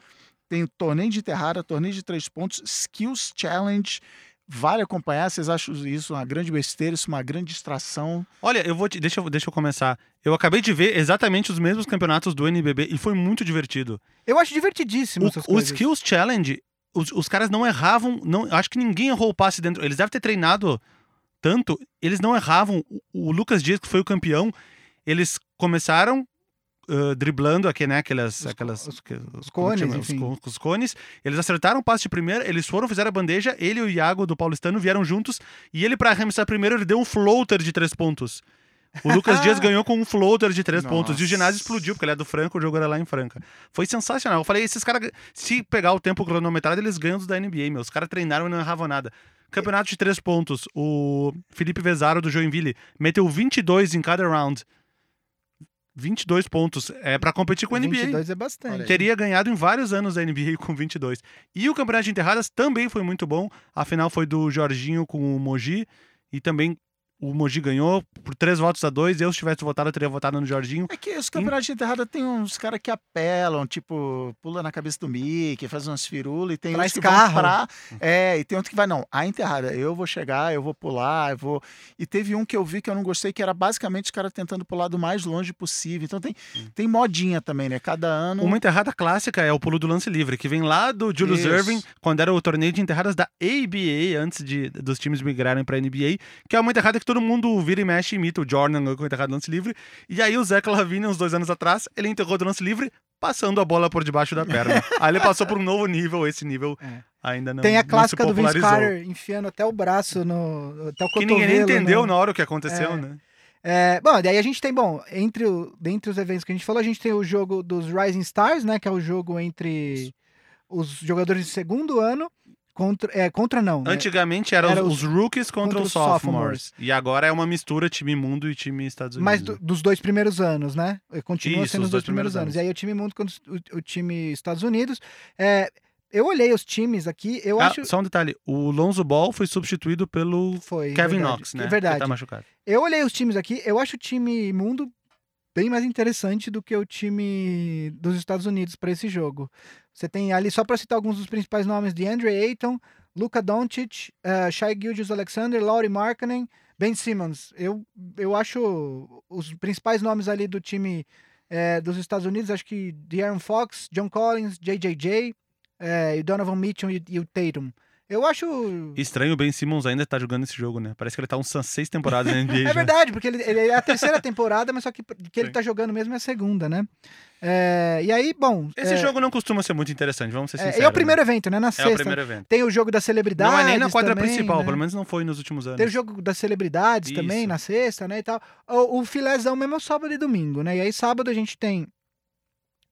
Tem o torneio de enterrada, torneio de três pontos, Skills Challenge. Vale acompanhar, vocês acham isso uma grande besteira, isso uma grande distração? Olha, eu vou te. Deixa, eu- deixa eu começar. Eu acabei de ver exatamente os mesmos campeonatos do NBB e foi muito divertido. Eu acho divertidíssimo O, essas o. Skills Challenge, os, os caras não erravam. Não, acho que ninguém errou o passe dentro. Eles devem ter treinado tanto, eles não erravam. O, o Lucas Dias, que foi o campeão, eles começaram uh, driblando aqui, né? Aquelas. Os- aquelas os- os cones, chama? Os, co- os cones. Eles acertaram o passe de primeira, eles foram, fizeram a bandeja, ele e o Iago do Paulistano vieram juntos. E ele, pra arremessar primeiro, ele deu um floater de três pontos. O Lucas Dias ganhou com um floater de três pontos. E o ginásio Nossa. explodiu, porque ele é do Franca, o jogo era lá em Franca. Foi sensacional. Eu falei, esses caras, se pegar o tempo cronometrado, eles ganham dos da NBA, meu. Os caras treinaram e não erravam nada. Campeonato de três pontos. O Felipe Vezaro, do Joinville, meteu 22 em cada round. 22 pontos. É pra competir com a NBA. 22 é bastante. Teria ganhado em vários anos da NBA com 22. E o campeonato de enterradas também foi muito bom. A final foi do Jorginho com o Mogi. E também o Mogi ganhou por três votos a dois. Eu, se tivesse votado, eu teria votado no Jorginho. É que os campeonatos de enterrada tem uns caras que apelam, tipo, pula na cabeça do Mickey, faz umas firulas e tem Traz outros que carro. pra... É, e tem outro que vai, não, a enterrada, eu vou chegar, eu vou pular, eu vou... E teve um que eu vi que eu não gostei, que era basicamente os caras tentando pular do mais longe possível. Então tem, tem modinha também, né? Cada ano... Uma enterrada clássica é o pulo do lance livre, que vem lá do Julius Isso. Irving, quando era o torneio de enterradas da ABA, antes de, dos times migrarem pra NBA, que é uma enterrada que todo mundo vira e mexe e imita o Jordan com enterrada do lance livre. E aí o Zach Lavine, uns dois anos atrás, ele enterrou do lance livre, passando a bola por debaixo da perna. aí ele passou por um novo nível, esse nível É. ainda não Tem a clássica do Vince. Carter enfiando até o braço no. Até o Que ninguém nem cotovelo entendeu no- na hora o que aconteceu, É. né? É, bom, daí a gente tem, bom, entre, o, dentre os eventos que a gente falou, a gente tem o jogo dos Rising Stars, né? Que é o jogo entre os jogadores de segundo ano contra. É, contra não. né? Antigamente eram Era os, os- rookies contra, contra os sophomores. sophomores. E agora é uma mistura time mundo e time Estados Unidos. Mas do- dos dois primeiros anos, né? Continua Isso, sendo os dois dois primeiros, primeiros anos. anos. E aí o time mundo contra o, o time Estados Unidos. É, eu olhei os times aqui, eu Ah, acho. Só um detalhe, o Lonzo Ball foi substituído pelo Foi. Kevin verdade, Knox, né? É verdade. Que tá machucado. Eu olhei os times aqui, eu acho o time mundo bem mais interessante do que o time dos Estados Unidos para esse jogo. Você tem ali, só para citar alguns dos principais nomes, de Andre Ayton, Luka Doncic, uh, Shai Gilgeous Alexander, Laurie Markkanen, Ben Simmons. Eu, eu acho os principais nomes ali do time eh, dos Estados Unidos, acho que De'Aaron Fox, John Collins, JJJ, eh, e Donovan Mitchell e, e o Tatum. Eu acho... Estranho o Ben Simmons ainda tá jogando esse jogo, né? Parece que ele tá uns seis temporadas na NBA. É verdade, porque ele, ele é a terceira temporada, mas só que, que ele Sim. tá jogando mesmo é a segunda, né? É, e aí, bom. Esse é, jogo não costuma ser muito interessante, vamos ser é, sinceros. é o primeiro evento, né? Na né? É sexta. o primeiro evento. Tem o jogo das celebridades. Não é nem na quadra também, principal, né? pelo menos não foi nos últimos anos. Tem o jogo das celebridades também, Isso. na sexta, né? E tal. O, o filézão mesmo é sábado e domingo, né? E aí, sábado, a gente tem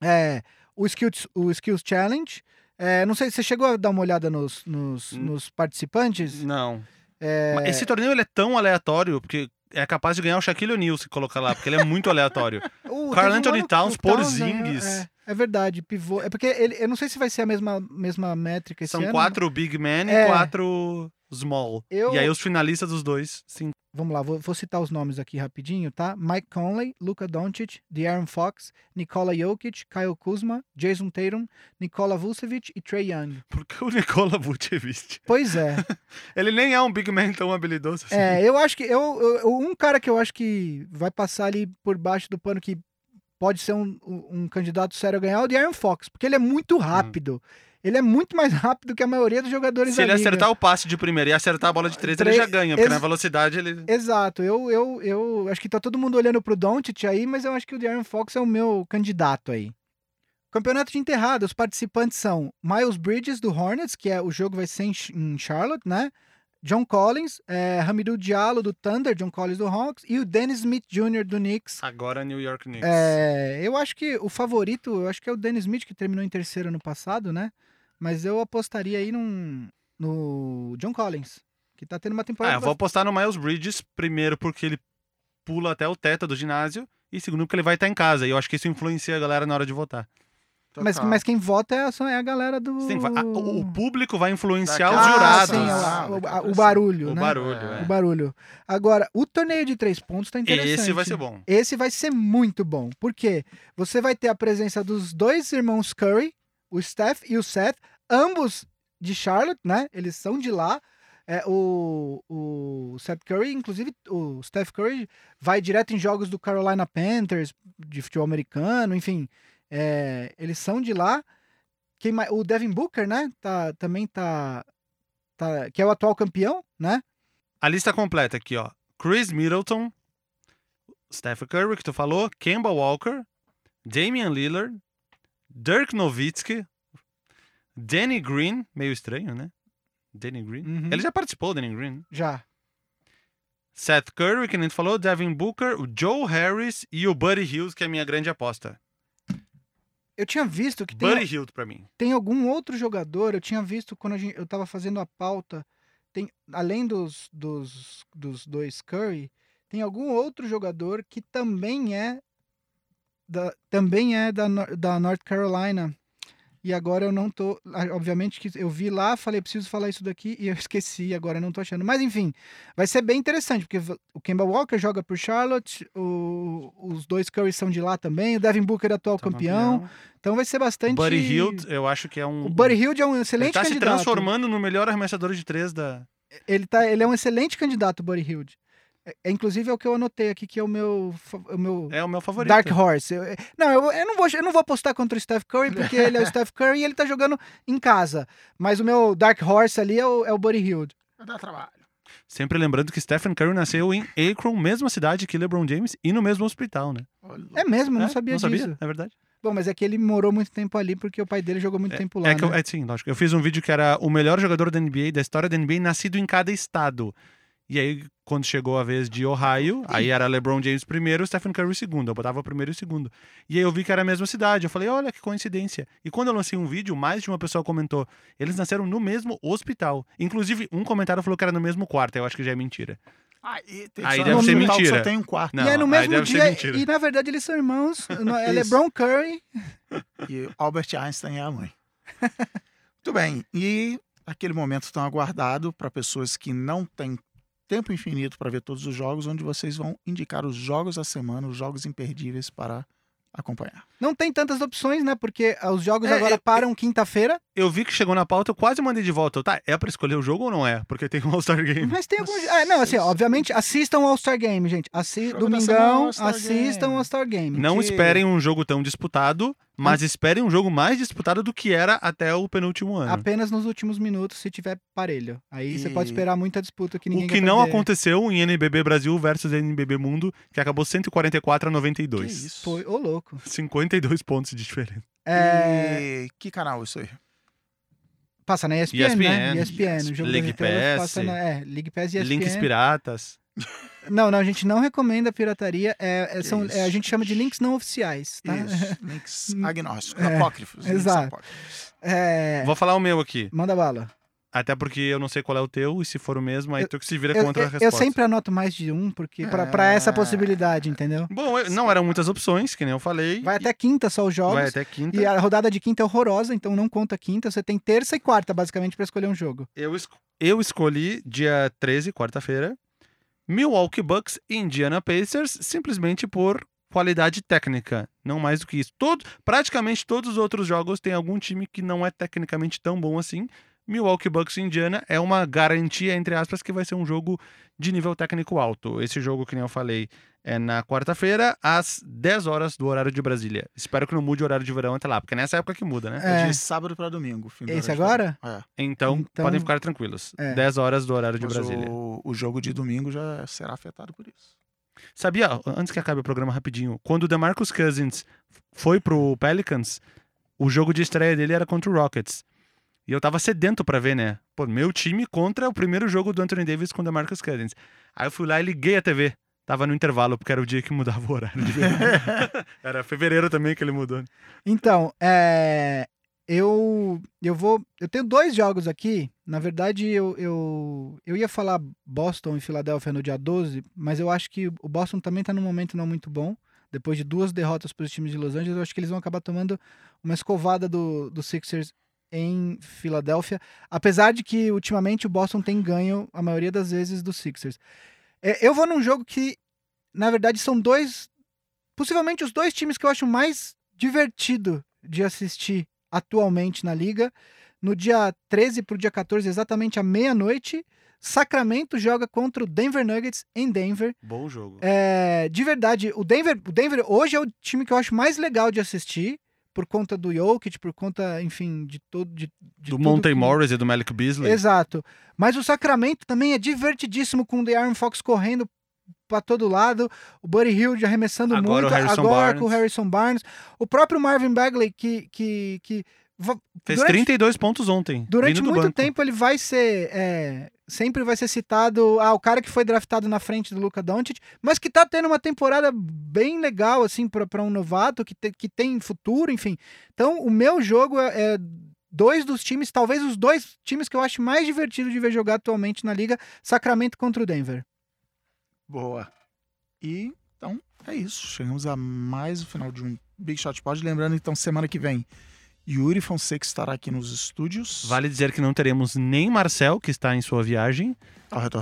é, o, Skills, o Skills Challenge. É, não sei se você chegou a dar uma olhada nos, nos, Hum. nos participantes. Não. É, Esse torneio ele é tão aleatório, porque é capaz de ganhar o Shaquille O'Neal se colocar lá, porque ele é muito aleatório. o- Carl um Anthony Towns, Porzingis. ganhou, É, é verdade, pivô. É porque ele, eu não sei se vai ser a mesma, mesma métrica esse São ano. quatro big men É. e quatro small. Eu- E aí os finalistas dos dois, sim. Vamos lá, vou, vou citar os nomes aqui rapidinho, tá? Mike Conley, Luka Doncic, De'Aaron Fox, Nikola Jokic, Kyle Kuzma, Jason Tatum, Nikola Vucevic e Trey Young. Porque o Nikola Vucevic, Pois é. ele nem é um big man tão habilidoso assim. é, eu acho que eu, eu- um cara que eu acho que vai passar ali por baixo do pano que pode ser um, um- um candidato sério a ganhar é o De'Aaron Fox, porque ele é muito rápido. Ele é muito mais rápido que a maioria dos jogadores Se ele acertar o passe de primeira e acertar a bola de três, ele Três- já ganha, porque na velocidade ele. Exato, eu, eu, eu acho que tá todo mundo olhando pro Doncic aí, mas eu acho que o De'Aaron Fox é o meu candidato aí. Campeonato de enterrada, os participantes são Miles Bridges do Hornets, que é o jogo vai ser em Charlotte, né? John Collins, é, Hamidou Diallo do Thunder, John Collins do Hawks e o Dennis Smith Jr. do Knicks. Agora New York Knicks. É, eu acho que o favorito, eu acho que é o Dennis Smith, que terminou em terceiro ano passado, né? Mas eu apostaria aí num, no John Collins, que tá tendo uma Ah, temporada eu vou apostar no Miles Bridges, primeiro porque ele pula até o teto do ginásio, e segundo porque ele vai estar em casa. E eu acho que isso influencia a galera na hora de votar. Mas, Total. mas quem vota é a, só é a galera do. Sim, vai- a- o, o público vai influenciar Daquela- os ah, jurados. sim, Ah, o, daquela a- o barulho, o né? barulho, É. é. O barulho. Agora, o torneio de três pontos tá interessante. Esse vai ser bom. Esse vai ser muito bom. Por quê? Você vai ter a presença dos dois irmãos Curry, o Steph e o Seth, ambos de Charlotte, né? Eles são de lá. É, o, o Seth Curry, inclusive, o Steph Curry vai direto em jogos do Carolina Panthers, de futebol americano, enfim. é, eles são de lá. Quem o Devin Booker, né? Tá, também tá, tá. Que é o atual campeão, né? A lista completa aqui, ó. Chris Middleton, Steph Curry, que tu falou, Kemba Walker, Damian Lillard, Dirk Nowitzki, Danny Green, meio estranho, né? Danny Green. Uhum. Ele já participou, Danny Green. Já. Seth Curry, que a gente falou, Devin Booker, o Joe Harris e o Buddy Hills, que é a minha grande aposta. Eu tinha visto que tem, Buddy Hills pra mim. tem algum outro jogador, eu tinha visto quando a gente- eu tava fazendo a pauta, tem, além dos, dos, dos dois Curry, tem algum outro jogador que também é da, também é da, da North Carolina. E agora eu não tô. Obviamente que eu vi lá, falei, preciso falar isso daqui e eu esqueci, agora eu não tô achando. Mas enfim, vai ser bem interessante, porque o Kemba Walker joga por Charlotte, o- os dois Curry são de lá também, o Devin Booker é atual Tá campeão. Então vai ser bastante. Buddy Hills, eu acho que é um. O Buddy Hilde é um ele excelente tá se candidato. transformando no melhor arremessador de três da. Ele, tá, ele é um excelente candidato, o Buddy Hilde. É, é, inclusive é o que eu anotei aqui, que é o meu, o meu É o meu favorito. Dark Horse. Eu- é- não, eu, eu não vou, eu não vou apostar contra o Steph Curry, porque ele é o Steph Curry e ele tá jogando em casa. Mas o meu Dark Horse ali é o, é o Buddy Hilde. Vai dar trabalho. Sempre lembrando que Stephen Curry nasceu em Akron, mesma cidade que LeBron James, e no mesmo hospital, né? É mesmo, eu não É? sabia não disso. sabia? É verdade. Bom, mas é que ele morou muito tempo ali porque o pai dele jogou muito tempo lá. É, que eu, né? é, sim, lógico. Eu fiz um vídeo que era o melhor jogador da NBA, da história da NBA, nascido em cada estado. E aí, quando chegou a vez de Ohio, aí era LeBron James primeiro, Stephen Curry segundo. Eu botava o primeiro e o segundo. E aí eu vi que era a mesma cidade. Eu falei, olha que coincidência. E quando eu lancei um vídeo, mais de uma pessoa comentou. Eles nasceram no mesmo hospital. Inclusive, um comentário falou que era no mesmo quarto. Eu acho que já é mentira. Aí, tem Aí só deve ser mentira. Só tem um quarto. Não, e é no mesmo dia. E na verdade eles são irmãos. É. LeBron Curry. E Albert Einstein é a mãe. Muito bem. E aquele momento tão aguardado para pessoas que não têm tempo infinito para ver todos os jogos, onde vocês vão indicar os jogos da semana, os jogos imperdíveis para acompanhar. Não tem tantas opções, né? Porque os jogos É, agora eu- param quinta-feira. Eu vi que chegou na pauta, eu quase mandei de volta. Eu, Tá, é pra escolher o jogo ou não é? Porque tem um All-Star Game. Mas tem alguns. Ah, não, assim, obviamente, assistam o All-Star Game, gente. Assi... Semana, Domingão, All-Star assistam o All-Star Game. Não que- esperem um jogo tão disputado, mas esperem um jogo mais disputado do que era até o penúltimo ano. Apenas nos últimos minutos, se tiver parelho. Aí você E- pode esperar muita disputa que ninguém O que quer não perder. aconteceu em NBB Brasil versus NBB Mundo, que acabou 144 a Que 92. isso? Foi, ô louco. 52 pontos de diferença. É, E que canal isso aí? Passa na ESPN, né? ESPN, ESPN. O jogo League Pass, Passa na, é, League Pass e ESPN. Links piratas. Não, não, a gente não recomenda pirataria. É, é, são, é, a gente chama de links não oficiais, tá? Isso. Links agnósticos, É, apócrifos. links exato. apócrifos. É, Vou falar o meu aqui. manda bala. Até porque eu não sei qual é o teu, e se for o mesmo, aí Eu- tu que se vira Eu, com outra eu- eu resposta. sempre anoto mais de um, porque pra, pra essa É. possibilidade, entendeu? Bom, eu- não eram muitas opções, que nem eu falei. Vai até quinta só os jogos. Vai até quinta. E a rodada de quinta é horrorosa, então não conta quinta. Você tem terça e quarta, basicamente, pra escolher um jogo. Eu, es- eu escolhi dia 13, quarta-feira, Milwaukee Bucks e Indiana Pacers, simplesmente por qualidade técnica, não mais do que isso. Todo, praticamente todos os outros jogos têm algum time que não é tecnicamente tão bom assim. Milwaukee Bucks e Indiana é uma garantia, entre aspas, que vai ser um jogo de nível técnico alto. Esse jogo, que nem eu falei, é na quarta-feira, às 10 horas do horário de Brasília. Espero que não mude o horário de verão até lá, porque é nessa época que muda, né? É. É de sábado para domingo. Esse agora? verão. Então, Então- podem ficar tranquilos. É. 10 horas do horário É. de Mas Brasília. o, o jogo de domingo já será afetado por isso. Sabia, antes que acabe o programa rapidinho, quando o DeMarcus Cousins foi pro Pelicans, o jogo de estreia dele era contra o Rockets. E eu tava sedento pra ver, né? Pô, meu time contra o primeiro jogo do Anthony Davis com o DeMarcus Cousins. Aí eu fui lá e liguei a TV. Tava no intervalo, porque era o dia que mudava o horário era fevereiro também que ele mudou. né? Então, é, eu eu vou. Eu tenho dois jogos aqui. Na verdade, eu, eu, eu ia falar Boston e Filadélfia no dia 12, mas eu acho que o Boston também tá num momento não muito bom. Depois de duas derrotas para os times de Los Angeles, eu acho que eles vão acabar tomando uma escovada do, do Sixers em Filadélfia. Apesar de que ultimamente o Boston tem ganho a maioria das vezes dos Sixers. É, eu vou num jogo que, na verdade, são dois. Possivelmente os dois times que eu acho mais divertido de assistir atualmente na liga. No dia 13 para o dia 14, exatamente à meia-noite, Sacramento joga contra o Denver Nuggets em Denver. Bom jogo. É, de verdade, o Denver, o Denver hoje é o time que eu acho mais legal de assistir, por conta do Jokic, por conta, enfim, de todo. De, de do Monte Morris e do Malik Beasley. Exato. Mas o Sacramento também é divertidíssimo com o De'Aaron Fox correndo pra todo lado. O Buddy Hill arremessando Agora muito. Agora Barnes. com o Harrison Barnes. O próprio Marvin Bagley, que. que, que Fez durante- 32 pontos ontem. Durante muito tempo ele vai ser. é, sempre vai ser citado. Ah, o cara que foi draftado na frente do Luca Doncic, mas que tá tendo uma temporada bem legal, assim, pra um novato, que, te- que tem futuro, enfim. Então, o meu jogo é, é dois dos times, talvez os dois times que eu acho mais divertido de ver jogar atualmente na liga: Sacramento contra o Denver. Boa. E então é isso. Chegamos a mais o final de um Big Shot Pod. Lembrando, então, semana que vem, Yuri Fonseca estará aqui nos estúdios. Vale dizer que não teremos nem Marcel, que está em sua viagem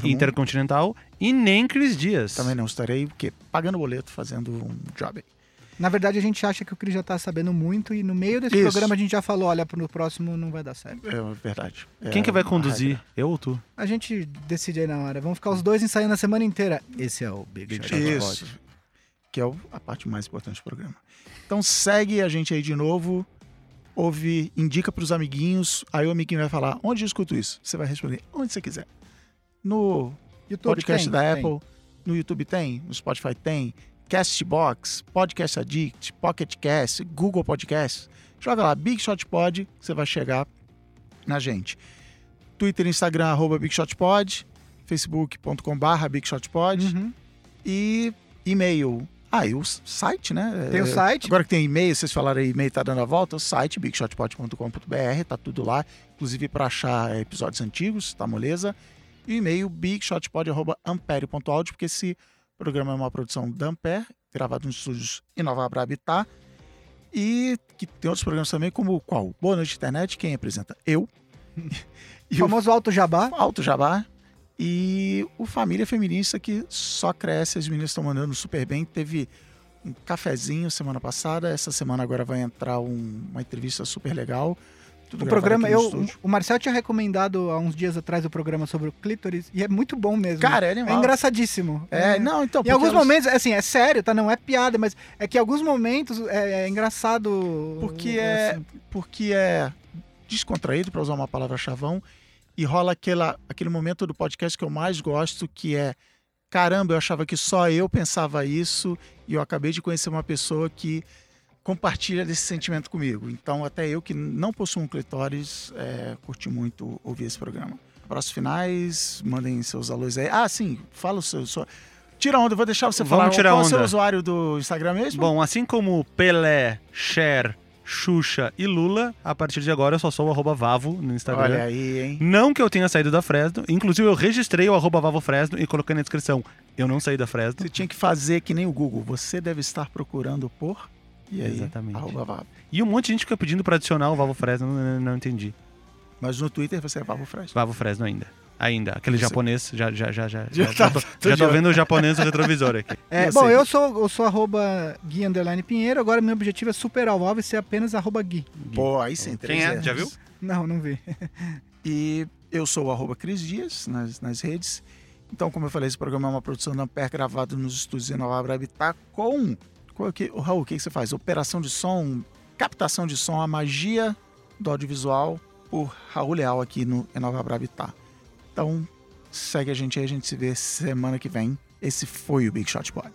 intercontinental, e nem Cris Dias. Também não estarei, porque pagando boleto, fazendo um job aí. Na verdade, a gente acha que o Cris já tá sabendo muito, e no meio desse Isso. programa a gente já falou: olha, pro próximo não vai dar certo. É verdade. É Quem que vai conduzir? regra. Eu ou tu? A gente decide aí na hora. Vamos ficar os dois ensaiando a semana inteira. Esse é o Big, Big Shot. Isso. Que é a parte mais importante do programa. Então segue a gente aí de novo. Ouve, indica pros amiguinhos. Aí o amiguinho vai falar: onde eu escuto isso? Você vai responder onde você quiser. No YouTube podcast tem? da Tem. Apple, no YouTube tem, no Spotify tem, Castbox, Podcast Addict, Pocket Cast, Google Podcast. Joga lá, Big Shot Pod, você vai chegar na gente. Twitter Instagram, arroba Big Shot Pod, facebook.com.br Big Shot Pod Uhum. e e-mail. Ah, e o site, né? Tem o É, site. Agora que tem e-mail, vocês falaram aí, e-mail tá dando a volta, o site bigshotpod.com.br, tá tudo lá, inclusive para achar episódios antigos, tá moleza. E o e-mail bigshotpod.ampere.audio, porque esse programa é uma produção da Ampere, gravado nos estúdios em Nova Brabitá. E que tem outros programas também, como qual? Boa Noite Internet, quem apresenta? Eu. O famoso Alto Jabá. Alto Jabá e o Família Feminista que só cresce, as meninas estão mandando super bem. Teve um cafezinho semana passada, essa semana agora vai entrar um- uma entrevista super legal. Tudo O programa, eu, estúdio. o Marcel tinha recomendado há uns dias atrás o programa sobre o clítoris e é muito bom mesmo. Cara, é é animal. engraçadíssimo. É, não, então. Em alguns elas- momentos, assim, é sério, tá? Não é piada, mas é que em alguns momentos é, é engraçado. Porque é, assim. porque é descontraído, para usar uma palavra chavão, e rola aquela, aquele momento do podcast que eu mais gosto, que é caramba, eu achava que só eu pensava isso, e eu acabei de conhecer uma pessoa que compartilha desse sentimento comigo. Então, até eu que não possuo um clitóris, é, curti muito ouvir esse programa. Abraços finais, mandem seus alôs aí. Ah, sim, fala o seu. Sua... Tira onda, eu vou deixar você Vamos falar. tirar Qual é o seu onda. usuário do Instagram mesmo? Bom, assim como Pelé, Cher, Xuxa e Lula, a partir de agora eu só sou o arroba Vavo no Instagram. Olha aí, hein? Não que eu tenha saído da Fresno, inclusive eu registrei o arroba Vavo Fresno e coloquei na descrição. Eu não saí da Fresno. Você tinha que fazer que nem o Google. Você deve estar procurando por. E aí, Exatamente. arroba Vavo. E um monte de gente fica pedindo pra adicionar o Vavo Fresno, não, não- não entendi. Mas no Twitter você é Vavo Fresh. Vavo Fresno ainda. Ainda. Aquele Isso. japonês, já, já, já, já, Já já, tá- tô, tô já tô vendo o japonês no retrovisor aqui. É, Eu bom, sei. eu sou, eu sou arroba Gui Underline Pinheiro, agora meu objetivo é superar o alvo e ser apenas arroba Gui. Pô, aí sim. Quem é? Já viu? Não, não vi. E eu sou o arroba Cris Dias nas, nas redes. Então, como eu falei, esse programa é uma produção da Ampere gravado nos estúdios em Nova Habitat com. o que, o Raul, o que que você faz? Operação de som, captação de som, a magia do audiovisual por Raul Leal aqui no em Nova Habitat. Então, segue a gente aí, a gente se vê semana que vem. Esse foi o Big Shot Pod.